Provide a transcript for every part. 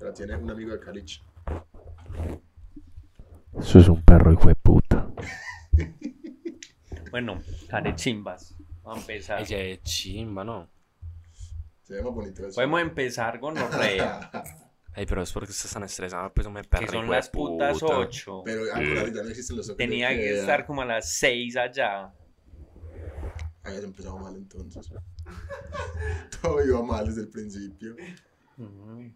La tiene un amigo de Calich. Eso es un perro hijo de puta. Bueno, carechimbas. Vamos a empezar. Ella es chimba, ¿no? Se llama bonito eso. Podemos empezar con Orrea, Ay, pero es porque estás tan estresado, pues me perro que son hijo de las putas puta. 8. Pero ya no existen los Tenía que estar como a las 6 allá. Habías empezado mal entonces. Todo iba mal desde el principio.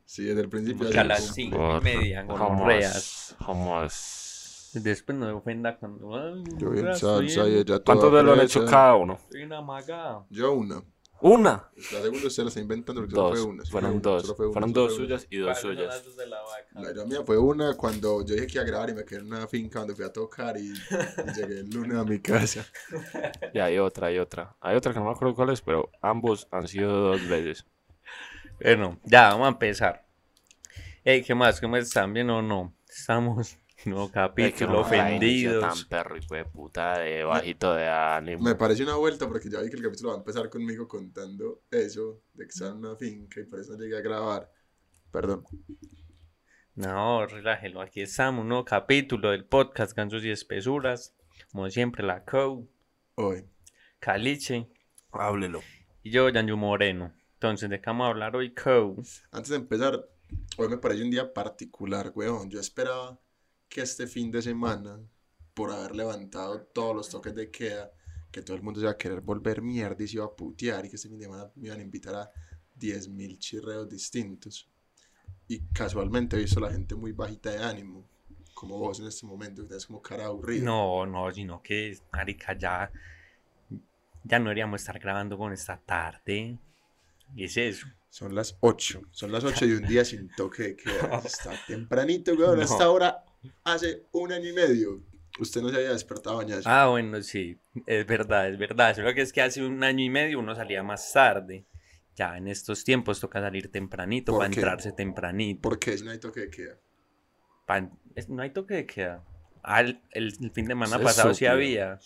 Sí, desde el principio. Que a las como- 5 y media con Orreas. Jamás. Después no me ofenda cuando. Ay, Yo bien Orrea, salsa y en- ella toda ¿Cuántos de lo han hecho cada uno? Estoy en Amaga. Yo una. Una. La segunda usted la está inventando porque solo Dos. fue una. Solo Fueron una, dos. solo fue una, Fueron solo dos fue una. suyas y dos ¿Cuáles son suyas. las dos de la vaca? La mía fue una cuando yo dije que iba a grabar y me quedé en una finca donde fui a tocar y, y llegué el lunes a mi casa. Y hay otra, hay otra. Hay otra que no me acuerdo cuál es, pero ambos han sido dos veces. Bueno, ya, vamos a empezar. Ey, ¿qué más? ¿Cómo están? ¿Bien o no? Estamos en nuevo que capítulo, la inicio ofendidos. tan perro hijo de puta, de bajito de ánimo. Me parece una vuelta porque ya vi que el capítulo va a empezar conmigo contando eso, de que estaba en una finca y por eso no llegué a grabar. Perdón. No, relájelo. Aquí estamos, un nuevo capítulo del podcast Gansos y Espesuras. Como siempre, la Co, Hoy. Caliche Háblelo. y yo, Yanyu Moreno. Entonces, ¿de qué vamos a hablar hoy, Co? Antes de empezar, hoy me parece un día particular, weón. Yo esperaba que este fin de semana, por haber levantado todos los toques de queda, que todo el mundo se iba a querer volver mierda y se iba a putear y que este fin de semana me iban a invitar a 10.000 chirreos distintos. Y casualmente he visto a la gente muy bajita de ánimo, como vos en este momento, que tenés como cara aburrida. No, no, sino que, marica, ya, ya no deberíamos estar grabando con esta tarde. Y es eso. Son las 8, son las 8 y un día sin toque de queda. Está tempranito, weón. No. Hasta ahora, hace un año y medio, usted no se había despertado a bañarse. Ah, bueno, sí, es verdad, es verdad. Solo que es que hace un año y medio uno salía más tarde. Ya en estos tiempos toca salir tempranito ¿Por para qué? entrarse tempranito. ¿Por qué? Si no hay toque de queda. Pa- no hay toque de queda. Ah, el, el- fin de semana pasado sí había.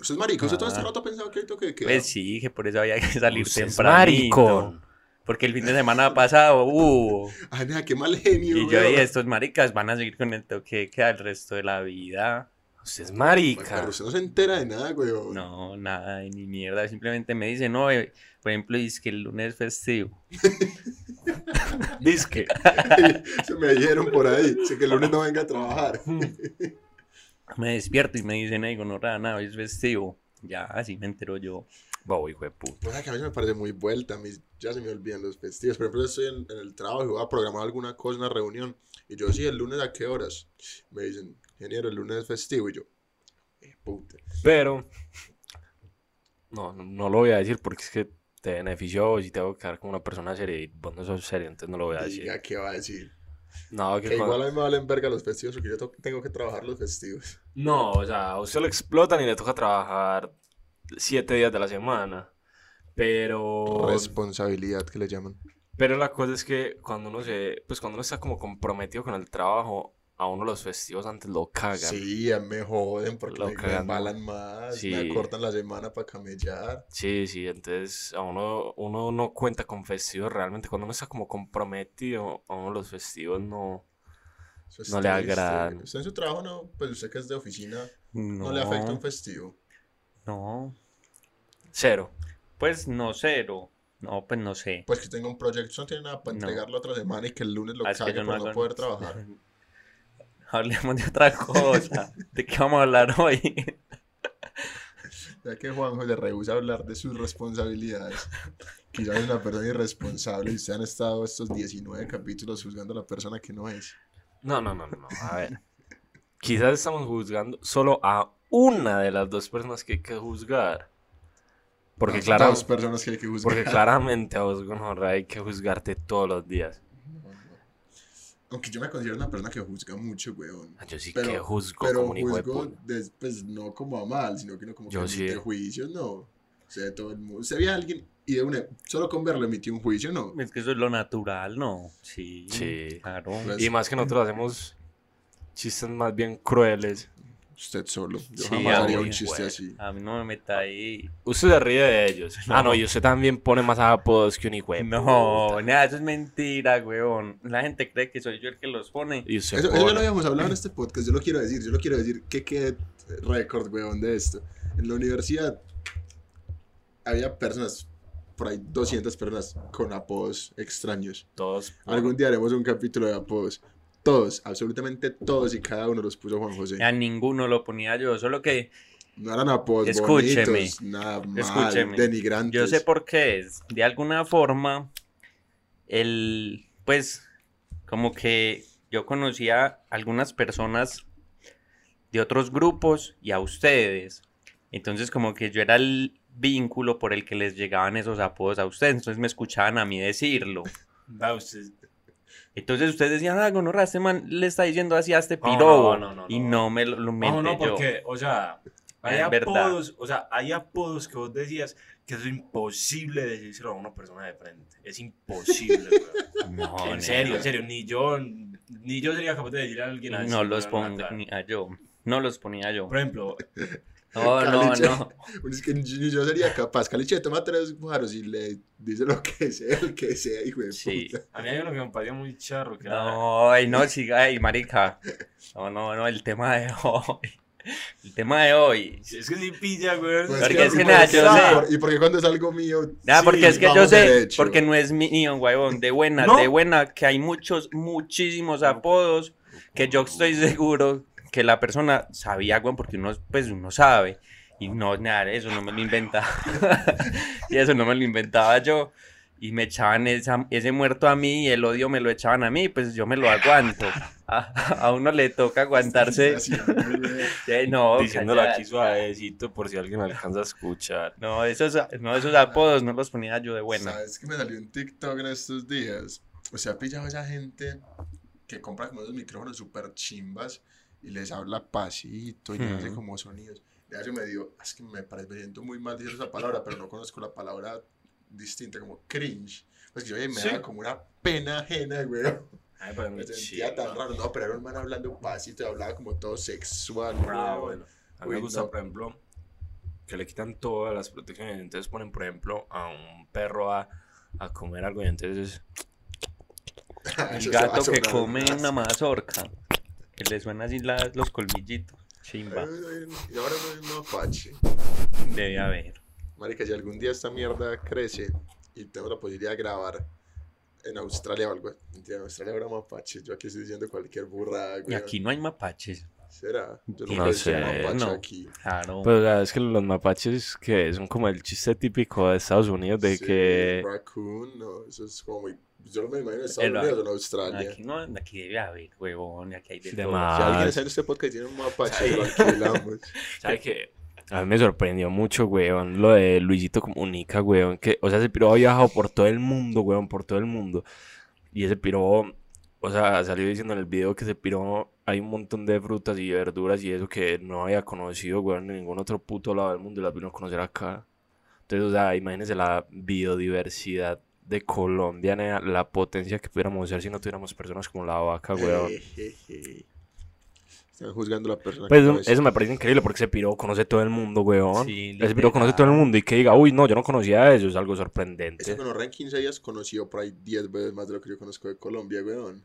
Usted es marico, usted todo este Ah. rato ha pensado que hay toque de queda. Pues sí, que por eso había que salir Usted es tempranito. maricón. Porque el fin de semana pasado hubo. Ay, nada, qué mal genio, Y yo dije, estos maricas van a seguir con el toque de queda el resto de la vida. Usted es marica. Pero usted no se entera de nada, weón. No, nada, ni mierda. Simplemente me dicen, no, eh, por ejemplo, dice que el lunes es festivo. Disque. se me dijeron por ahí. Sé que el lunes no venga a trabajar. Me despierto y me dicen, hey, no nada, hoy es festivo. Ya, así me entero yo. Bobo, hijo de puta. O sea, que a mí me parece muy vuelta. A mí ya se me olvidan los festivos. Por ejemplo, estoy en, en el trabajo y voy a programar alguna cosa, una reunión. Y yo, sí, el lunes a qué horas? Me dicen, ingeniero, el lunes es festivo. Y yo, eh, puta. Pero. No, no, no lo voy a decir porque es que te benefició y tengo que quedar como una persona seria y vos no sos serio, entonces no lo voy a decir. Diga, ¿qué va a decir? No, que Que cuando- igual a mí me valen verga los festivos porque yo tengo que trabajar los festivos. No, o sea, a usted lo explotan y le toca trabajar siete días de la semana. Pero. Responsabilidad que le llaman. Pero la cosa es que cuando uno se. Pues cuando uno está como comprometido con el trabajo, a uno los festivos antes lo cagan. Sí, a mí me joden porque Lo me, me embalan más, Sí. me cortan la semana para camellar. Sí, sí, entonces a uno, uno no cuenta con festivos realmente. Cuando uno está como comprometido, a uno los festivos no. Es No le agradan. Usted en su trabajo no, pues usted que es de oficina, no, le afecta un festivo. No, Cero. pues no cero. No, pues no sé. Pues que tenga un proyecto, no tiene nada para No. entregarlo otra semana y que el lunes lo Ah, cague por no no poder trabajar. Hablemos de otra cosa. ¿De qué vamos a hablar hoy? Ya que Juanjo le rehúsa hablar de sus responsabilidades. Quizás es una persona irresponsable y ustedes han estado estos 19 capítulos juzgando a la persona que no es. No, no, no, no, no. A ver. Quizás estamos juzgando solo a una de las dos personas que hay que juzgar. Porque, dos personas que hay que juzgar. porque claramente a vos, gonorrea, hay que juzgarte todos los días. Aunque yo me considero una persona que juzga mucho, weón. Yo sí Pero- que juzgo Pero como un hijo de juzgo, puta. des- pues no como a mal, sino que no como Yo que sí. emite juicios, no. O sea, todo el mundo. Usted ve a alguien y de una, solo con verlo emitió un juicio, no. Es que eso es lo natural, ¿no? Sí. Sí. Claro. Pues- Y más que nosotros hacemos chistes más bien crueles. Usted solo. Yo Sí, jamás haría un mí, chiste güey. así. A mí no me meta ahí. Usted se ríe de ellos. Ah, no, y usted también pone más apodos que un hijo No, nada, eso es mentira, weón. La gente cree que soy yo el que los pone. Y usted Eso, eso ya pone- lo habíamos hablado en este podcast. Yo lo quiero decir. Yo lo quiero decir. Que quede récord, weón, de esto. En la universidad había personas, por ahí 200 personas con apodos extraños. todos. Algún día haremos un capítulo de apodos. Todos, absolutamente todos y cada uno los puso Juan José. A ninguno lo ponía yo, solo que No eran apodos Escúcheme. bonitos, nada mal, Escúcheme. denigrantes. yo sé por qué es. De alguna forma, el, pues, como que yo conocía a algunas personas de otros grupos y a ustedes. Entonces, como que yo era el vínculo por el que les llegaban esos apodos a ustedes. Entonces me escuchaban a mí decirlo. Da usted. Entonces ustedes decían, ah, gonorra, este man le está diciendo así a este No, pirobo. no, no, no, y no. no me lo, lo No, inventé no, yo. porque, o sea, hay Es verdad. apodos, o sea, hay apodos que vos decías que es imposible decírselo a una persona de frente. Es imposible. No, En serio, en serio, ni yo, ni yo sería capaz de decirle a alguien así. No los la cara. ponía yo. No los ponía yo. Por ejemplo, No, no, Caliche. no. Es que ni yo sería capaz. Caliche, toma tres guaros y le dice lo que sea, el que sea, hijo de Sí. puta. a mí hay uno que me parecía muy charro, que era... No, ay, no, siga, ay, marica. No, no, no, el tema de hoy. El tema de hoy. Es que sí pilla, güey. Pues Porque que- es que nada, yo sé. Y porque cuando es algo mío. Nada, sí, porque es que yo sé, derecho. porque no es mío, huevón, de buena, ¿No? de buena, que hay muchos, muchísimos apodos que yo estoy seguro que la persona sabía, weón, porque uno, pues uno sabe. Y no, nada, eso no me lo inventaba. y eso no me lo inventaba yo. Y me echaban esa- ese muerto a mí y el odio me lo echaban a mí, pues yo me lo aguanto. A, a uno le toca aguantarse. Güey. Eh, no, Diciéndolo aquí suavecito por si alguien alcanza a escuchar. No, esos, no, esos apodos no los ponía yo de buena. ¿Sabes que me salió un TikTok en estos días? O sea, ha pillado a esa gente que compra como esos micrófonos super chimbas y les habla pasito y les hace como sonidos. Y eso me dio, es que me parece, me siento muy mal decir esa palabra, pero no conozco la palabra distinta, como cringe. Pues que yo me Sí. daba como una pena ajena, güey. Ay, pero Me sentía tan raro. No, pero era un man hablando pasito y hablaba como todo sexual, Ah, güey. bueno. A mí me gusta, no. por ejemplo, que le quitan todas las protecciones. Entonces ponen, por ejemplo, a un perro a, a comer algo y entonces El Eso se va a gato que come una mazorca. Que le suena así la- los colmillitos. Chimba. Y ahora no hay un mapache. Debe haber. Marica, si algún día esta mierda crece y tengo la posibilidad de grabar en Australia o algo. En Australia habrá mapaches. Yo aquí estoy diciendo cualquier burrada, Y aquí no hay mapaches. ¿Será? Yo No no, sé. mapache no. aquí. Claro. Pues la- es que los mapaches que son como el chiste típico de Estados Unidos de Sí, que Raccoon, no, eso es como muy... Yo no me imagino en Estados Unidos o en Australia. aquí no, aquí debe haber, huevón. Aquí hay de, De todo. más. Si alguien en este podcast tiene un Sí. lo alquilamos. ¿Sabe qué? A mí me sorprendió mucho, weón, lo de Luisito Comunica, weón, que, o sea, ese piro ha viajado por todo el mundo, weón, por todo el mundo. Y ese piro, o sea, salió diciendo en el video que ese piro hay un montón de frutas y verduras y eso que no había conocido, weón, en ningún otro puto lado del mundo y las vino a conocer acá. Entonces, o sea, imagínense la biodiversidad de Colombia, nea, la potencia que pudiéramos ser si no tuviéramos personas como la vaca, weón. Están juzgando a la persona Pues que eso, eso me parece increíble porque ese piro conoce todo el mundo, weón. Sí, ese piro conoce todo el mundo y que diga, uy, no, yo no conocía eso, es algo sorprendente. Ese con en 15 días conoció por ahí 10 veces más de lo que yo conozco de Colombia, weón.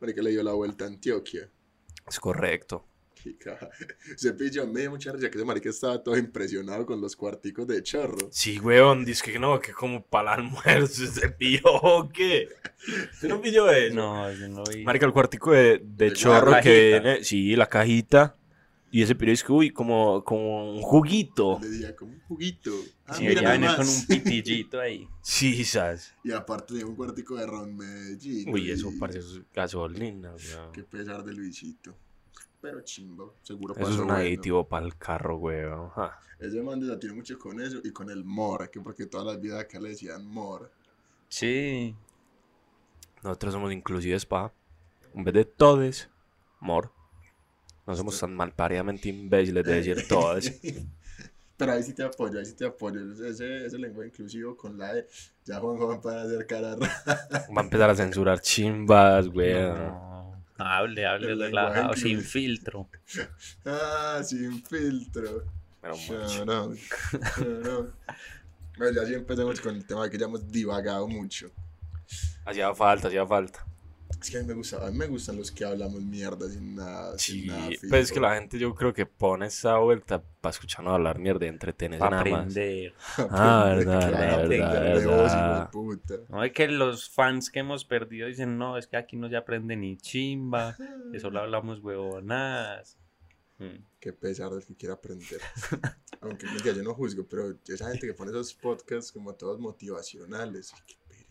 Marica le dio la vuelta a Antioquia. Es correcto. Se pilló, me dio mucha risa que ese marica estaba todo impresionado con los cuarticos de chorro. Sí, weón, dice que no, que como para el almuerzo ese piro, ¿o qué? ¿Usted no pilló eso? No, yo no vi. Marica, el cuartico de, de chorro que viene, sí, la cajita. Y ese que, uy, como, como un juguito. Le decía como un juguito. Ah, Sí, mira debería venir nomás. con un pitillito ahí. Sí, ¿sabes? Y aparte de un cuartico de ron Medellín. Uy, eso parece gasolina, weón. Qué pesar de Luisito. Pero chimbo, seguro Eso es un bueno. aditivo para el carro, weón. Ja. Ese man desatió mucho con eso y con el mor, que porque todas las vidas acá le decían mor. Sí. Nosotros somos inclusives, pa. En vez de todes, mor. No somos tan malparidamente imbéciles de decir todes. Pero ahí sí te apoyo, ahí sí te apoyo. Ese, ese lenguaje inclusivo con la de ya Juan Juan para hacer cara rara. Va a empezar a censurar chimbas, weón. No. Hable, hable relajado, sin filtro. Ah, sin filtro. Pero out, shout out. Bueno, ya sí empecemos con el tema que ya hemos divagado mucho. Hacía falta, hacía falta. Es que a mí me, gusta, a mí me gustan los que hablamos mierda sin nada. Sí, sin nada pues es que la gente yo creo que pone esa vuelta para escucharnos hablar mierda y entretenerse nada más. aprender. Ah, verdad, verdad, aprender de verdad, vos. No es que los fans que hemos perdido dicen, no, es que aquí no se aprende ni chimba, que solo hablamos huevonadas. Mm. Qué pesar del que quiera aprender. Aunque yo no juzgo, pero esa gente que pone esos podcasts como todos motivacionales.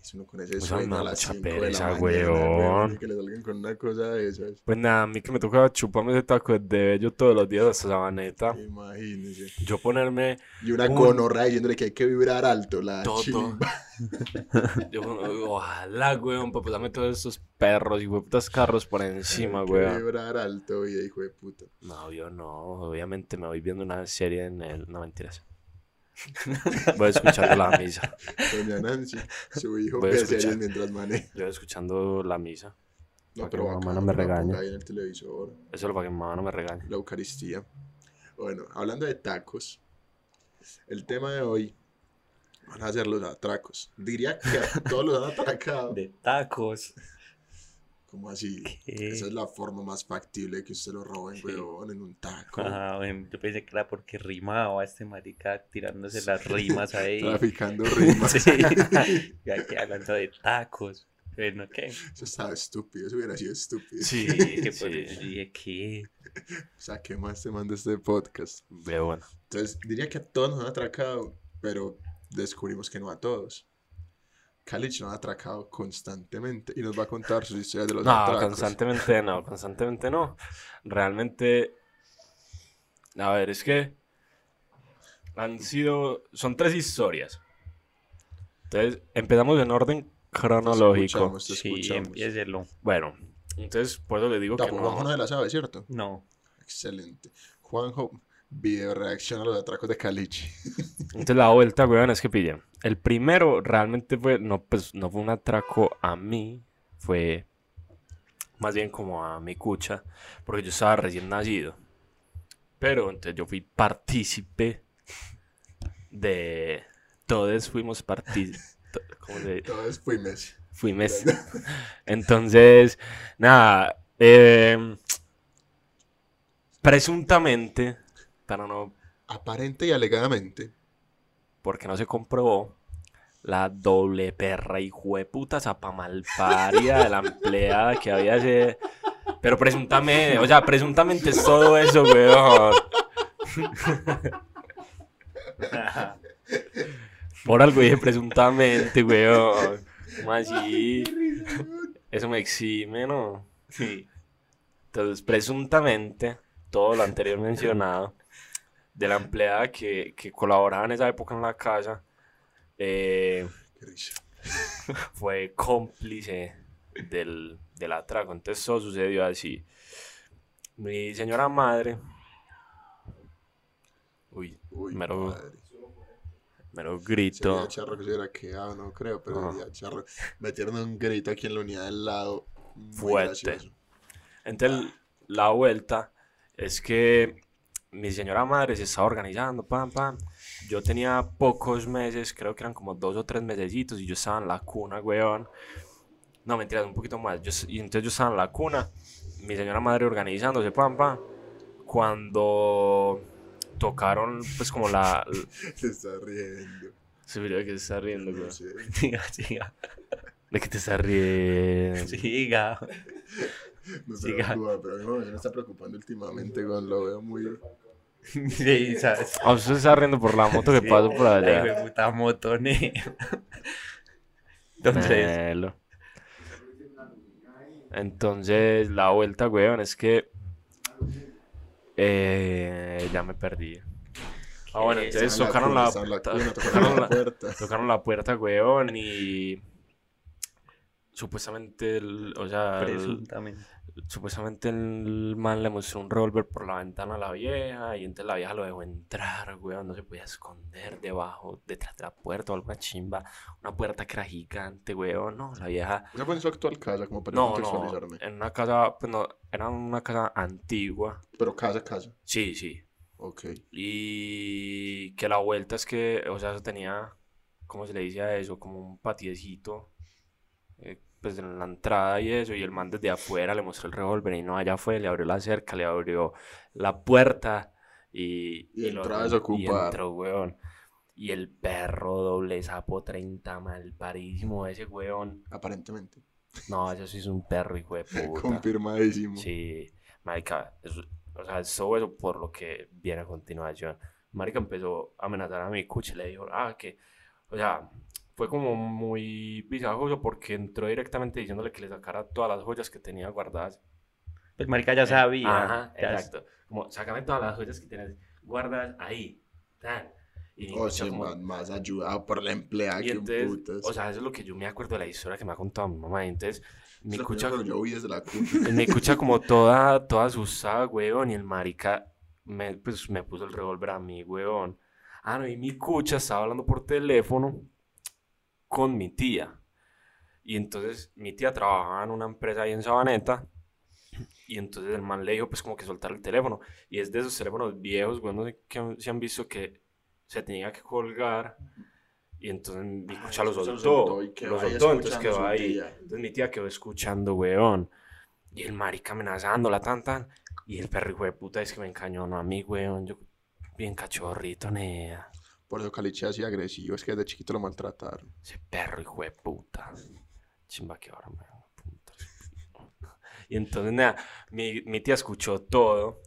Pereza uno con ese Pues, sueño a las mucha 5 de la mañana. que le salgan con una cosa de esas. Pues nada, a mí que me toca chuparme ese taco de bello todos los días hasta sabaneta. Imagínese. Yo ponerme Y una Un- conorra diciéndole que hay que vibrar alto, la chimba. Yo, ojalá, weón, para pasarme todos estos perros y putas carros por encima, Hay que weón. vibrar alto, y hijo de puta. No, yo no. Obviamente me voy viendo una serie en el. No, mentiras. Voy escuchando la misa. Doña Nancy, su hijo Voy series mientras maneja. Yo voy escuchando la misa. No, Para que pero mi mamá no me ahí en el televisor. Eso es para que mamá no me regañe. la Eucaristía. Bueno, hablando de tacos, el tema de hoy van a ser los atracos. Diría que a todos los han atracado. De tacos. Como así? ¿Qué? Esa es la forma más factible de que usted lo roben, Sí. weón, en un taco. Ah, bueno, yo pensé que era porque rimaba este marica tirándose las rimas ahí. Traficando rimas. Sí. Y aquí hablando de tacos. Bueno, ¿qué? Eso estaba estúpido, eso hubiera sido estúpido. Sí, Que por sí. eso dije, ¿qué? O sea, ¿qué más te manda este podcast? Pero bueno. Entonces, diría que a todos nos han atracado, pero descubrimos que no a todos. Kalich nos ha atracado constantemente y nos va a contar sus historias de los No, atracos. constantemente no, constantemente no. Realmente, a ver, es que han sido, son tres historias. Entonces, empezamos en orden cronológico. escuchamos, te Sí, empiécelo. Bueno, entonces, por eso le digo que Tampoco Juanjo no no. se la sabe, ¿cierto? No. Excelente. Juanjo, video reacción a los atracos de Caliche. Entonces, la vuelta, weón, es que pillen. El primero realmente fue, no, pues, no fue un atraco a mí, fue más bien como a mi cucha, porque yo estaba recién nacido. Pero entonces yo fui partícipe de... Todos fuimos partícipes. ¿Cómo se dice? Todos fuimos. Fuimos. Entonces, nada, eh, presuntamente, no, Aparente y alegadamente. porque no se comprobó, la doble perra y puta zapa malparia de la empleada que había ese... Pero presuntamente, o sea, presuntamente es todo eso, weón. Por algo dije presuntamente, weón. ¿Cómo así? Eso me exime, ¿no? Sí. Entonces, presuntamente, todo lo anterior mencionado, de la empleada que, que colaboraba en esa época en la casa, eh, fue cómplice del, del atraco. Entonces, todo sucedió así. Mi señora madre. Uy, Uy, Mero madre. mero grito. Sería charro que se hubiera quedado, no creo, pero sería charro. Metieron un grito aquí en la unidad del lado. Fuerte. gracioso. Entonces, la vuelta es que mi señora madre se estaba organizando, pam, pam. Yo tenía pocos meses, creo que eran como dos o tres mesecitos, y yo estaba en la cuna, weón. No, mentiras, un poquito más. Yo, y entonces yo estaba en la cuna, mi señora madre organizándose, pam, pam. Cuando tocaron, pues, como la. Se está riendo. Se ve que se está riendo, weón. sé. Siga, siga. ¿De qué te estás riendo? Siga. Me Siga. preocupa, pero a mí me está preocupando últimamente cuando lo veo muy. Sí, ¿sabes? Ah, usted se está riendo por la moto que pasó por La allá. de puta motone. Entonces, Melo. Entonces, la vuelta, weón, es que. Eh, ya me perdí. Ah, bueno, entonces tocaron la la, la la la- puerta. tocaron la puerta, weón, y. supuestamente, el, o sea, el- Presuntamente. supuestamente el man le mostró un revólver por la ventana a la vieja y entonces la vieja lo dejó entrar, weón, no se podía esconder debajo, detrás de la puerta o alguna chimba, una puerta que era gigante, weón, no, la vieja... ¿Esa fue en su actual casa, como para No, no, contextualizarme? en una casa, pues no, era una casa antigua, Pero casa, casa. sí, sí, Ok. y que la vuelta es que, o sea, eso tenía, ¿cómo se le dice a eso? Como un patiecito, pues en la entrada y eso, y el man desde afuera le mostró el revólver y no, allá fue, le abrió la cerca, le abrió la puerta y... Y lo- entró a desocupar. Y entró, weón. Y el perro doble sapo 30 mal parísimo ese weón. Aparentemente. No, ese sí es un perro, hijo de puta. Confirmadísimo. Sí, marica, eso- o sea, todo eso por lo que viene a continuación. Marica empezó a amenazar a mi cucha y le dijo, ah, que, o sea, fue como muy visajoso porque entró directamente diciéndole que le sacara todas las joyas que tenía guardadas. El marica ya sabía. Eh, Ajá, ya- exacto. Como, sácame todas las joyas que tienes guardadas ahí. Tan. Y mi O sea, como- más, más ayudado por la empleada y que un entonces, putas. o sea, eso es lo que yo me acuerdo de la historia que me ha contado mi mamá. y Entonces, mi Eso cucha... fue lo que yo vi desde la me escucha como toda, toda asustada, weón, y el marica me, pues, me puso el revólver a mí, weón. Ah, no, y mi cucha estaba hablando por teléfono con mi tía. Y entonces mi tía trabajaba en una empresa ahí en Sabaneta. Y entonces el man le dijo, pues, como que soltar el teléfono. Y es de esos teléfonos viejos, no sé que, si han visto que se tenía que colgar. Y entonces mi Ah, cucha lo se soltó. Lo soltó, entonces quedó ahí. Entonces mi tía quedó escuchando, weón. Y el marica amenazándola, tan, tan. Y el perro, hijo de puta, es que me encañonó a mí, weón. Yo, bien cachorrito, nea. Por eso Caliche así agresivo, es que desde chiquito lo maltrataron. Ese perro, hijo de puta. Chimba que ahora. Y entonces, nada, mi, mi tía escuchó todo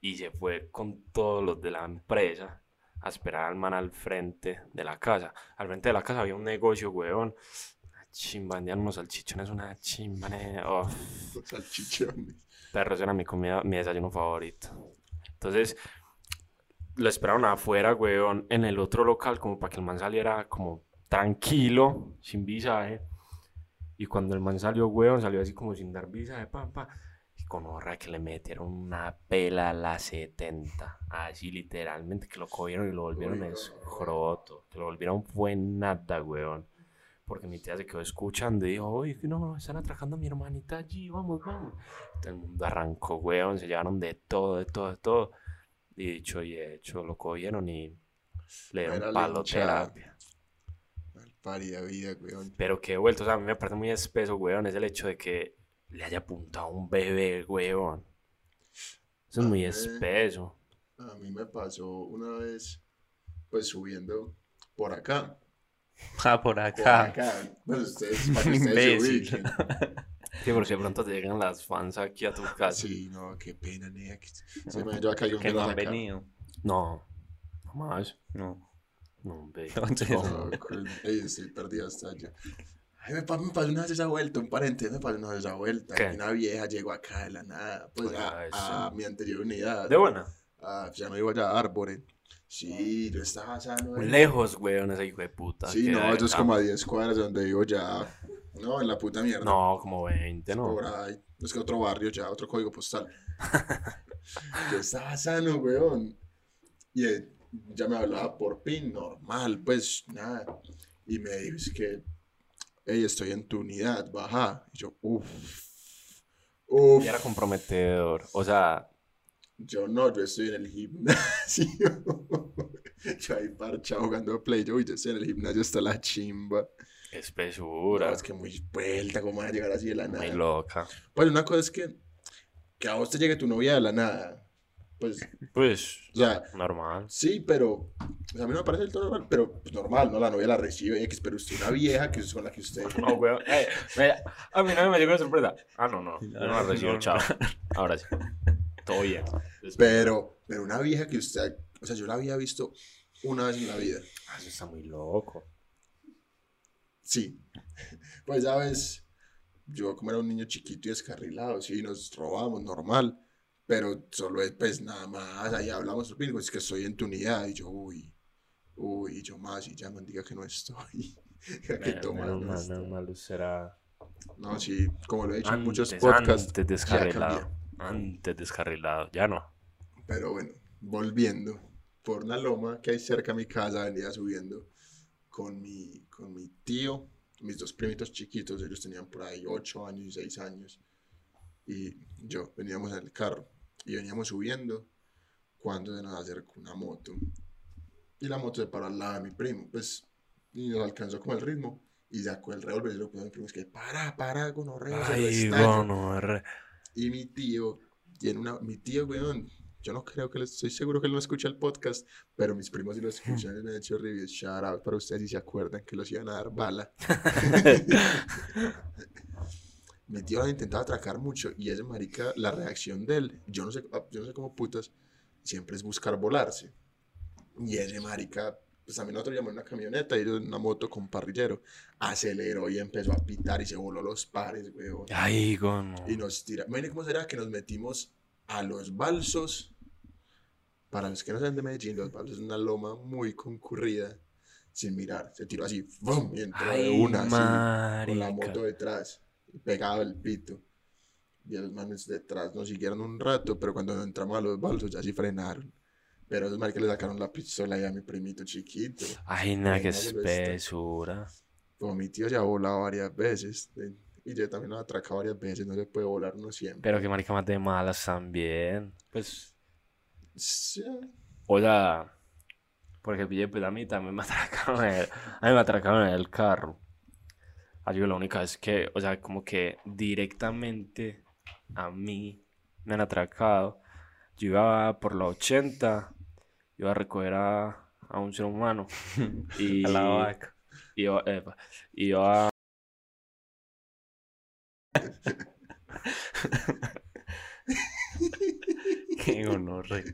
y se fue con todos los de la empresa a esperar al man al frente de la casa. Al frente de la casa había un negocio, weón. Una Chimba, vendían unos salchichones, una chimba. Oh. Los salchichones. Perro, ese era mi comida, mi desayuno favorito. Entonces, lo esperaron afuera, weón, en el otro local, como para que el man saliera como tranquilo, sin visaje. Y cuando el man salió, weón, salió así como sin dar visaje, pa, pa. Y con horra que le metieron una pela a la 70. Así literalmente, que lo cogieron y lo volvieron escroto. Que lo volvieron fue nada, weón. Porque mi tía se quedó escuchando y dijo, oye, no, están atracando a mi hermanita allí, vamos, vamos. Todo el mundo arrancó, weón, se llevaron de todo, de todo, de todo. Y dicho y hecho, lo cogieron y le Era dieron palo terapia. Malparida vida, weón. Pero que vuelto, o sea, a mí me parece muy espeso, weón, es el hecho de que le haya apuntado un bebé, weón. Eso es muy espeso. A mí me pasó una vez, pues subiendo por acá. Ah, por Por acá. acá. Pues ustedes, para que ustedes se ubiquen. Sí, porque de pronto te llegan las fans aquí a tu casa. Sí, no, qué pena, que- Se me yo acá y un Que no han acá. venido. No, no más. No. No. Entonces, No, estoy perdido hasta yo. Ay, me, pa- me pasó una vez esa vuelta, un paréntesis, me pasó una vez esa vuelta. ¿Qué? que Una vieja llegó acá de la nada, pues Ah, a, eso. a mi anterior unidad. De buena. Ah, ya no iba ya a Árbore. Sí, yo estaba sano. Muy eh. lejos, weón, ese hijo de puta. Sí, que no, eso es como a 10 cuadras de donde vivo ya. No, en la puta mierda. No, como 20, ¿no? Por ahí. Es que otro barrio ya, otro código postal. yo estaba sano, weón. Y eh, ya me hablaba por pin, normal, pues nada. Y me dijo, es que, hey, estoy en tu unidad, baja. Y yo, uff. Uff. Y era comprometedor. O sea, Yo no, yo estoy en el gimnasio. yo ahí parchado jugando play. Yo, yo estoy en el gimnasio hasta la chimba. Espesura. No, es que muy vuelta, ¿cómo vas a llegar así de la nada? Muy loca. Pues una cosa es que, que a vos te llegue tu novia de la nada. Pues, Pues, o sea, normal. sí, pero o sea, a mí no me parece del todo normal, pero pues, normal, ¿no? La novia la recibe X, pero usted una vieja que es con la que usted... No, weón. Eh, mira, a mí no me llegó de sorpresa. Ah, no, no. No Ah, la recibo, no, chao. Ahora sí. Todo bien. Pero, pero una vieja que usted, o sea, yo la había visto una vez en la vida. Ah, Eso está muy loco. Sí. Pues, ¿sabes? Yo como era un niño chiquito y descarrilado, sí, nos robábamos, normal. Pero solo es, pues, nada más, ahí hablamos, es que estoy en tu unidad. Y yo, uy, uy, y yo más, y ya me diga que no estoy. que Menos toma, no mal, estoy. menos mal, usted era No, sí, como lo he dicho en muchos Antes, podcasts. antes descarrilado. Antes descarrilado. Ya no. Pero bueno, volviendo por una loma que hay cerca de mi casa, venía subiendo con mi, con mi tío, mis dos primitos chiquitos, ellos tenían por ahí 8 años y 6 años, y yo veníamos en el carro y veníamos subiendo cuando se nos acercó una moto. Y la moto se paró al lado de mi primo, pues, y nos alcanzó como el ritmo. Y sacó el revólver y lo puso a mi primo. Es que, para, para, se lo Ay, estallo". gonorrea. Y mi tío tiene una. Mi tío, weón. Yo no creo que le estoy seguro que él no escucha el podcast, pero mis primos sí lo escuchan y me han hecho reviews. Shout out para ustedes si se acuerdan que los iban a dar bala. mi tío lo ha intentado atracar mucho y ese marica, la reacción de él, yo no sé, ah, yo no sé cómo putas, siempre es buscar volarse. Y ese marica, pues también nosotros llamamos una camioneta y una moto con parrillero, aceleró y empezó a pitar y se voló los pares, weón. Ay, gono. Y nos tira. Imagínate cómo será que nos metimos a los balsos. Para los que no saben de Medellín, los balsos es una loma muy concurrida. Sin mirar, se tiró así, ¡bum! Y entró de Ay, una, así, con la moto detrás, pegado el pito. Y los manes detrás nos siguieron un rato, pero cuando entramos a los balsos ya sí frenaron. Pero esos manes que le sacaron la pistola ya a mi primito chiquito. Ay, nada, qué espesura. Como mi tío ya ha volado varias veces. Y yo también lo he atracado varias veces, no se puede volar uno siempre. Pero que marica más de malas también. Pues, Sí, o sea, porque pille, pues a mí también me atracaron el, a mí me atracaron en el carro. Así que la única es que, o sea, como que directamente a mí me han atracado. Yo iba por la 80, iba a recoger a, a un ser humano y A la vaca. iba, epa, iba Qué gonorrea.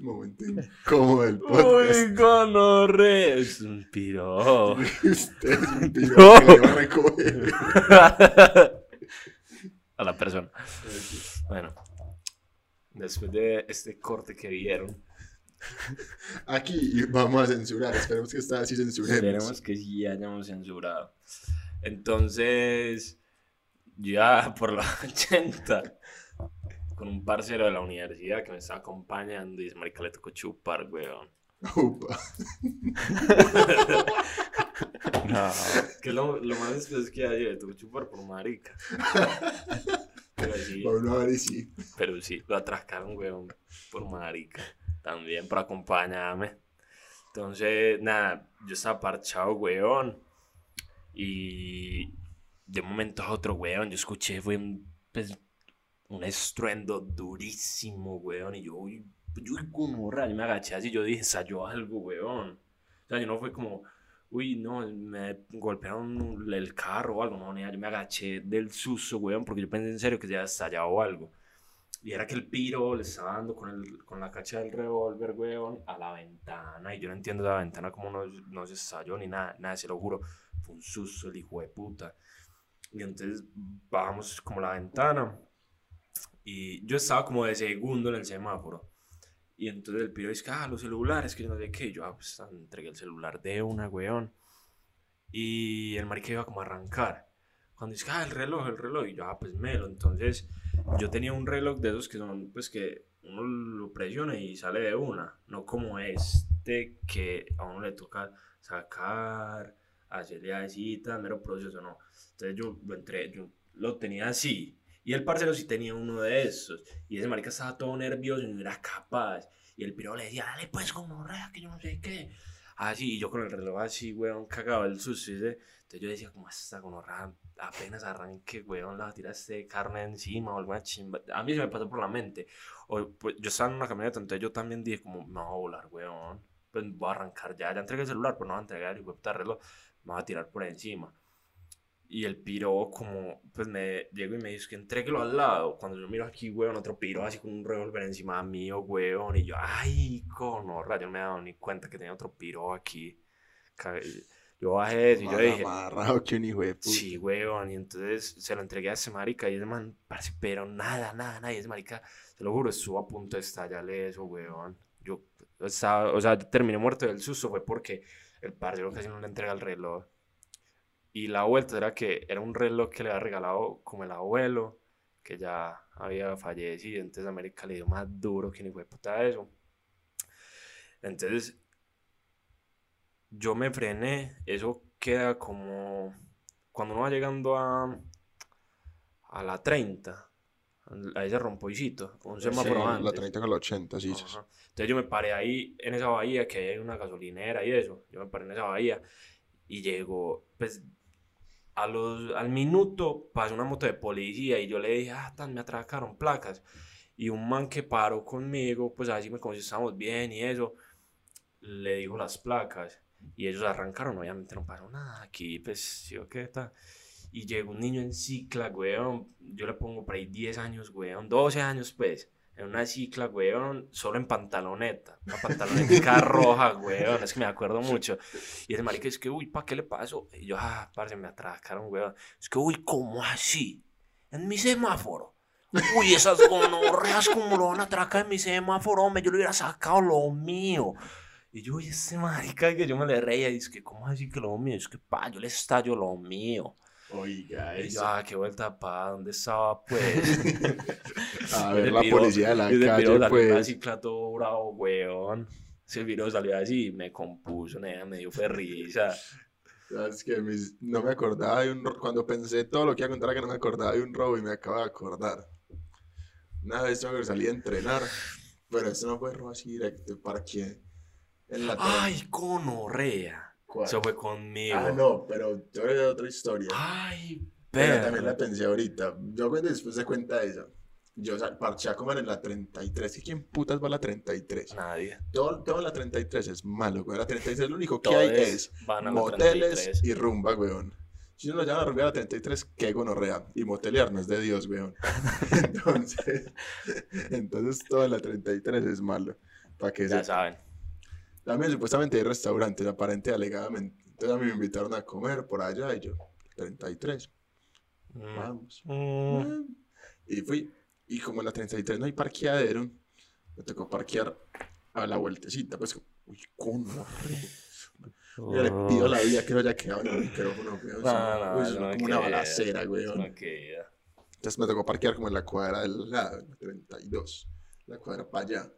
momento incómodo del podcast. Uy, gonorre, es un piro. Usted es un piro No. que le va a recoger. a la persona. Bueno, después de este corte que vieron, Aquí vamos a censurar. Esperemos que esta vez sí censuremos. esperemos que sí hayamos censurado. Entonces, ya por la 80, con un parcero de la universidad que me estaba acompañando y dice, marica, le tocó chupar, weón. Upa. No. Que lo, lo más es que ayer le tocó chupar por marica. Pero sí, y sí. pero sí, lo atracaron, weón, por marica. También por acompañarme. Entonces, nada, yo estaba parchado, weón. Y de un momento a otro, weón, yo escuché, fue un, pues, un estruendo durísimo, weón. Y yo, yo, gonorrea, yo me agaché así, yo dije, ensayó algo, weón. O sea, yo no fue como, uy, no, me golpearon el carro o algo, no, yo me agaché del susto, weón, porque yo pensé en serio que se había estallado algo. Y era que el piro le estaba dando con, el, con la cacha del revólver, weón, a la ventana. Y yo no entiendo la ventana como no, no se estalló ni nada, nada, se lo juro. Fue un susto el hijo de puta. Y entonces bajamos como la ventana. Y yo estaba como de segundo en el semáforo. Y entonces el piro dice, ah, los celulares, que yo no sé qué. Yo, ah, pues entregué el celular de una, weón. Y el marica iba como a arrancar. Cuando dice, ah, el reloj, el reloj. Y yo, ah, pues melo. Entonces yo tenía un reloj de esos que son, pues que uno lo presiona y sale de una. No como este que a uno le toca sacar, hacerle así, tan mero proceso, no. Entonces yo lo entré, yo lo tenía así. Y el parcero sí tenía uno de esos. Y ese marica estaba todo nervioso y no era capaz. Y el piro le decía, dale pues con morrea, que yo no sé qué. Así, y yo con el reloj así, weón, cagado el susto. Entonces yo decía, como esta gonorrea apenas arranque, weón, la tiraste carne encima o alguna chimba. A mí se me pasó por la mente. O, pues, yo estaba en una camioneta, entonces yo también dije, como, me voy a volar, weón. Pues voy a arrancar ya. Ya entregué el celular, pero no voy a entregar el de puta reloj. Me voy a tirar por encima. Y el piro, como, pues me llegó y me dice que entreguelo al lado. Cuando yo miro aquí, weón, otro piro así con un revólver encima mío, weón. Y yo, ay, conorra, yo no me he dado ni cuenta que tenía otro piro aquí. Yo bajé eso y yo dije, amarrado que un hijo de puta. Sí, weón, y entonces se lo entregué a ese marica y ese man, parce, pero nada, nada, nada, y ese marica, te lo juro, estuvo a punto de estallarle eso, weón. Yo, estaba- o sea, terminé muerto del susto fue porque el parcero casi no le entrega el reloj. Y la vuelta era que era un reloj que le había regalado como el abuelo, que ya había fallecido. Entonces América le dio más duro que ni fue puta eso. Entonces yo me frené. Eso queda como cuando uno va llegando a, a la 30, a ese rompoicito, un semáforo Sí, antes. la 30 con la 80, sí. Ajá. Entonces yo me paré ahí en esa bahía que hay una gasolinera y eso. Yo me paré en esa bahía y llego, pues a los, al minuto pasó una moto de policía y yo le dije, ah, tan, me atracaron placas. Y un man que paró conmigo, pues así me como si estábamos bien y eso, le dijo las placas. Y ellos arrancaron, obviamente no pasó nada aquí, pues, sí o qué tal. Y llegó un niño en cicla, weón. Yo le pongo por ahí 10 años, weón, 12 años, pues. En una cicla, weón, solo en pantaloneta. Una pantaloneta roja, weón. Es que me acuerdo mucho. Y ese marica es que, uy, ¿pa' qué le pasó? Y yo, ah, parce, me atracaron, weón. Es que, uy, ¿cómo así? En mi semáforo. Uy, esas gonorreas, como lo van a atracar en mi semáforo, hombre, yo le hubiera sacado lo mío. Y yo, uy, ese marica que yo me le reía. Y es que, ¿cómo así que lo mío? Es que, pa, yo le estallo lo mío. Oiga, Y eso. yo, ah, qué vuelta, pa, ¿dónde estaba, pues? A ver, la piro- policía de la ese piro calle, salió pues. así, clato bravo, weón. Ese video salió así y me compuso, nena, me dio fue risa. Sabes que mis- no me acordaba de un Cuando pensé todo lo que iba a contar, que no me acordaba de un robo y me acabo de acordar. Una vez yo salí a entrenar, pero eso no fue robo así directo. Parqué en la. Ay, conorrea. Eso fue conmigo. Ah, no, pero yo era de otra historia. Ay, pero perro. también la pensé ahorita. Yo después de cuenta esa, yo sal- parché a comer en la 33. ¿Y quién putas va a la 33? Nadie. Todo, todo en la 33 es malo, güey. La 33 lo único que Todos hay es moteles 33. y rumba, weón. Si uno lo llama a rumbear a la 33, qué gonorrea. Y motelear no es de Dios, weón. entonces, entonces todo en la 33 es malo. Para que Ya se... saben. También supuestamente hay restaurantes, aparente alegadamente. Entonces a mí me invitaron a comer por allá y yo, 33, Mm. vamos. Mm. Y fui. Y como en la 33 no hay parqueadero, me tocó parquear a la vueltecita. Pues, uy, gonorrea. Yo le pido la vida que no haya quedado en el micrófono, weón. No, no, no como una balacera, queda. Entonces me tocó parquear como en la cuadra del lado, en la 32, la cuadra para allá.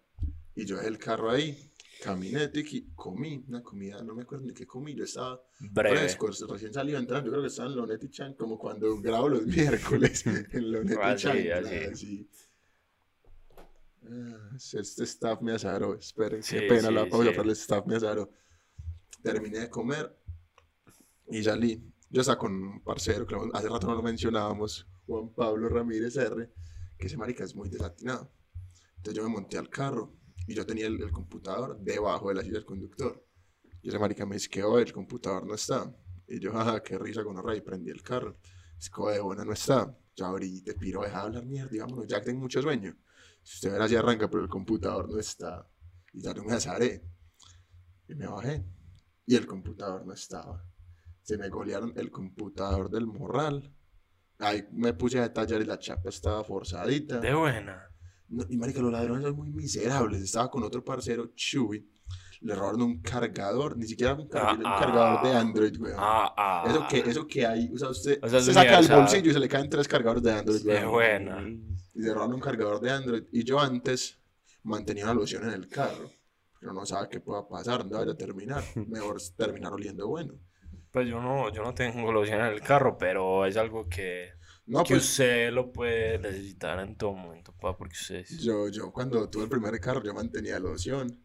Y yo dejé el carro ahí, caminé, tiki, comí una comida, no me acuerdo ni qué comí, yo estaba Breve. fresco, recién a entrar, yo creo que estaba en Lonet y Chan, como cuando grabo los miércoles en Lonet y Así, Chan. así. así. Ah, este staff me azaró, esperen, Sí, qué pena sí, la pausa, sí. pero el staff me azaró. Terminé de comer y salí. Yo estaba con un parcero, que hace rato no lo mencionábamos, Juan Pablo Ramírez R, que ese marica es muy desatinado. Entonces yo me monté al carro y yo tenía el, computador debajo de la silla del conductor. Y ese marica me dice que hoy el computador no está. Y yo, jaja, qué risa con rey, prendí el carro. Es que de buena no está. Ya abrí, te piro, deja de hablar mierda, y vámonos, ya tengo mucho sueño. Si usted verá, ya arranca, pero el computador no está. Y ya no me azaré. Y me bajé. Y el computador no estaba. Se me golearon el computador del morral. Ahí me puse a detallar y la chapa estaba forzadita. De buena. No, y marica, los ladrones son muy miserables. Estaba con otro parcero, Chuy. Le robaron un cargador, ni siquiera un, car- Ah, un cargador de ah. Android, weón. Ah. Eso que, eso que hay, o sea, usted, O sea, es usted saca el bolsillo y se le caen tres cargadores de Android, weón. buena. Y le robaron un cargador de Android. Y yo antes mantenía una loción en el carro. Pero no sabe qué pueda pasar, dónde vaya a terminar. Mejor terminar oliendo bueno. Pues yo no, yo no tengo loción en el carro, pero es algo que, No, que pues usted lo puede necesitar en todo momento, pa, porque usted es... yo, yo cuando tuve el primer carro, yo mantenía loción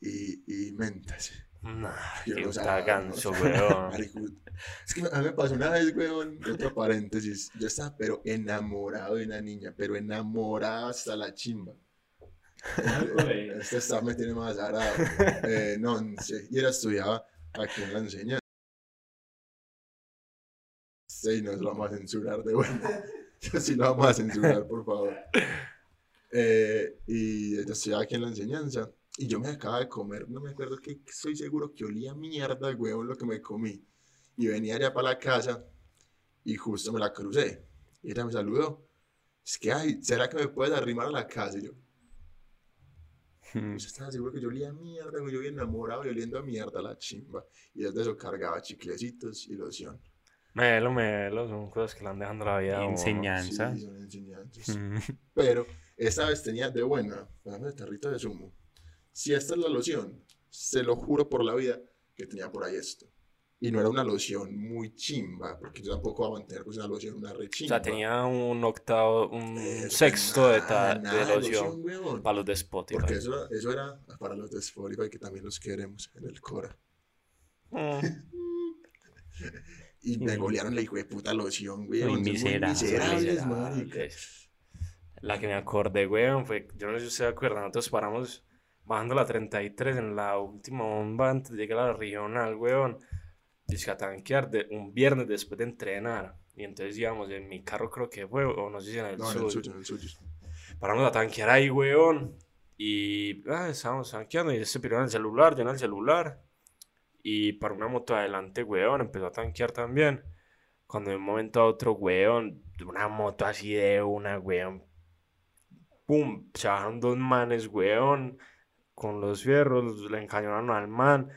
y, y mentas. Nah, Yo no no sabía. weón. Es que a mí me pasó una vez, weón, otro paréntesis. Yo estaba, pero enamorado de una niña, pero enamorado hasta la chimba. Este staff me tiene más arado. Eh, no, sé. Y era estudiaba aquí en la enseñanza. Sí, nos lo vamos a censurar de bueno. Sí, lo vamos a censurar, por favor. Eh, y ella estudiaba aquí en la enseñanza. Y yo me acababa de comer, no me acuerdo que estoy seguro que olía mierda, huevón, lo que me comí. Y venía allá para la casa y justo me la crucé. Y ella me saludó. Es que, ay, ¿será que me puedes arrimar a la casa? Y yo. Yo estaba seguro que yo olía a mierda, yo bien enamorado y oliendo a mierda la chimba. Y desde eso cargaba chiclecitos y loción. Melo, melo, son cosas que le han dejando la vida. a uno. Enseñanza. Sí, son enseñanzas. Mm. Pero esta vez tenía de buena, dame de tarrito de zumo. Si esta es la loción, se lo juro por la vida que tenía por ahí esto. Y no era una loción muy chimba, porque yo tampoco voy a mantener pues una loción, una re O chimba. sea, tenía un octavo, un Eh, sexto de, nada, ta- nada de loción weón. para los de Spotify. Porque eso, era- eso era para los de Spotify, que también los queremos en el Cora. Mm. Y me golearon la hijo de puta loción, güey. Muy miserables. miserables. Miserables. La que me acordé, weón, fue, yo no sé si usted se acuerda, nosotros paramos bajando la 33 en la última bomba antes de llegar a la regional, weón. Dice a tanquear de, un viernes después de entrenar. Y entonces íbamos en mi carro, creo que fue, o no sé si en el No, en suyo. el suyo, en el suyo. Paramos a tanquear ahí, weón. Y ah, estábamos tanqueando y este piró en el celular, yo en el celular. Y para una moto adelante, weón, empezó a tanquear también. Cuando de un momento a otro, weón, una moto así de una, weón. Pum, se bajaron dos manes, weón, con los fierros, le encañonaron al man.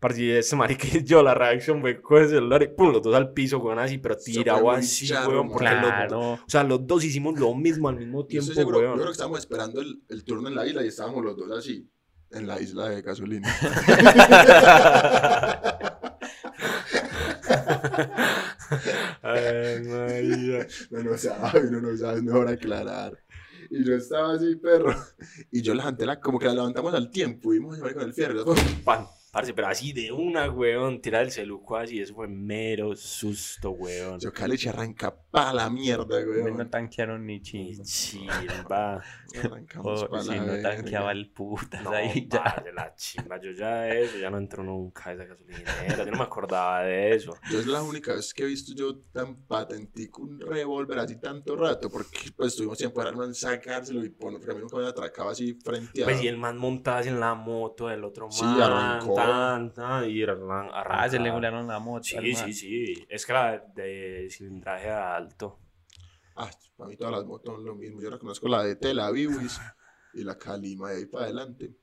Parce, ese marica y yo, la reacción fue con el celular y pum, los dos al piso, weón, así, pero tirado así, weón, porque los, Claro. o sea, los dos hicimos lo mismo al mismo Yo tiempo, estoy seguro, yo weón. creo que estábamos esperando el, el turno en la isla y estábamos los dos así, en la isla de gasolina. Ay, María. No, no sabe, no, no sabe, es mejor aclarar. Y yo estaba así, perro. Y yo levanté la, como que la levantamos al tiempo, y vimos con el fierro. Pan, parce, pero así de una, weón, tirar el celuco así, eso fue mero susto, weón. Yo cale y arranca pa' la mierda, No güey. tanquearon ni Y chimba. chimba. Arrancamos Oh, pa' si la no verga. tanqueaba el putas No, ahí ya. parce, la chimba, yo ya eso, ya no entro nunca a esa gasolinera, yo no me acordaba de eso. Yo es la única vez que he visto yo tan patentico un revólver así tanto rato, porque pues tuvimos tiempo para no sacárselo y a mí nunca me atracaba así frente a... Pues y el man montaba así en la moto, el otro man, Sí, arrancó. Tan, tan, y arran- Ah, se le volaron la moto. Sí, sí, sí, es que era de cilindraje alto. Ah, para mí todas las motos son lo mismo. Yo reconozco la de Tel Aviv y la Calima de ahí para adelante.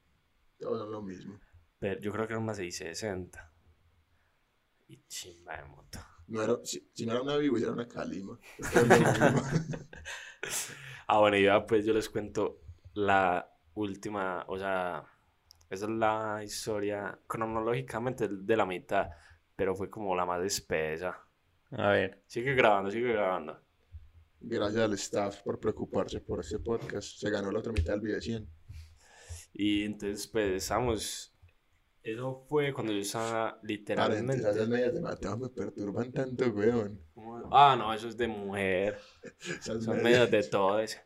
Todas son lo mismo. Pero yo creo que era una 660. Y chimba de moto. No era, si, si no era una Aviv, era una Calima. Ah, bueno, y ya pues yo les cuento la última, o sea, esa es la historia cronológicamente de la mitad, pero fue como la más espesa. A ver. Sigue grabando, sigue grabando. Gracias al staff por preocuparse por este podcast. Se ganó la otra mitad del video 100. Y entonces pues estamos, eso fue cuando yo estaba Paréntesis, literalmente... esas medias de Mateo me perturban tanto, weón. Ah, no, eso es de mujer, Esas son medias. medios de todos.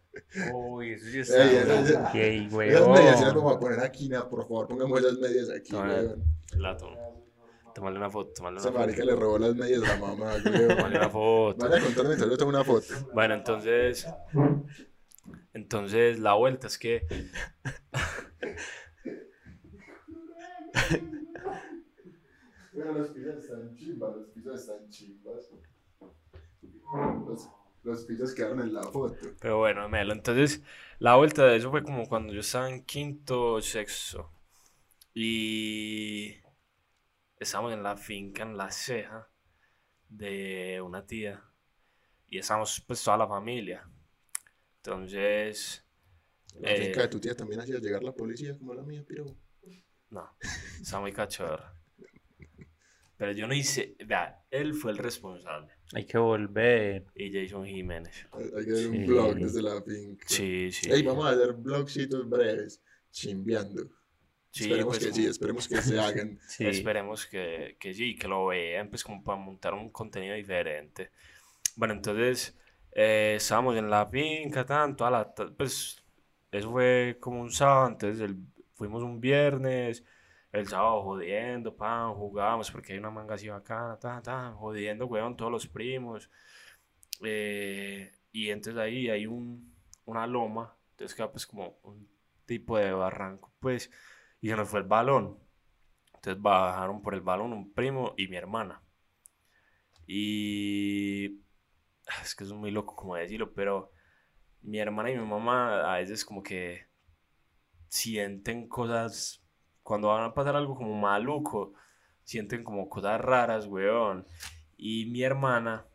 Uy, eso sí Ey, esas- está. Gay, Esas medias sí las vamos a poner aquí, na, por favor, pongamos esas medias aquí, No, weón. La tomo. Tomarle una foto, tomarle Esa una foto. marica le robó las medias a la mamá, weón. Tomarle una foto. Vaya a contarme, yo tomo una foto. Bueno, entonces. Entonces, la vuelta es que. Bueno, los pisos están chimbas, los pisos están chimbas. Los, los pisos quedaron en la foto. Pero bueno, Melo. Entonces, la vuelta de eso fue como cuando yo estaba en quinto o sexto. Y. Estábamos en la finca, en la ceja de una tía. Y estábamos, pues, toda la familia. Entonces. La Eh. finca de tu tía también hacía llegar la policía como la mía, pero. No, está muy cachorra. Pero yo no hice. Vea, él fue el responsable. Hay que volver. Y Jason Jiménez. Hay que hacer un Sí. blog desde la finca. Sí, sí. Ey, vamos a hacer blogcitos breves, chimbeando. Sí, esperemos pues, que sí, esperemos que se hagan. Sí. Esperemos que, que sí, que lo vean, pues como para montar un contenido diferente. Bueno, entonces eh, estábamos en la finca, tanto, a la, ta- pues eso fue como un sábado, entonces el- fuimos un viernes, el sábado jodiendo, pan, jugábamos porque hay una manga así bacana, tan, tan, jodiendo, weón, todos los primos. Eh, y entonces ahí hay un, una loma, entonces queda pues como un tipo de barranco, pues, y se nos fue el balón. Entonces bajaron por el balón un primo y mi hermana. Y es que es muy loco como decirlo, pero mi hermana y mi mamá a veces como que sienten cosas, cuando van a pasar algo como maluco, sienten como cosas raras, weón. Y mi hermana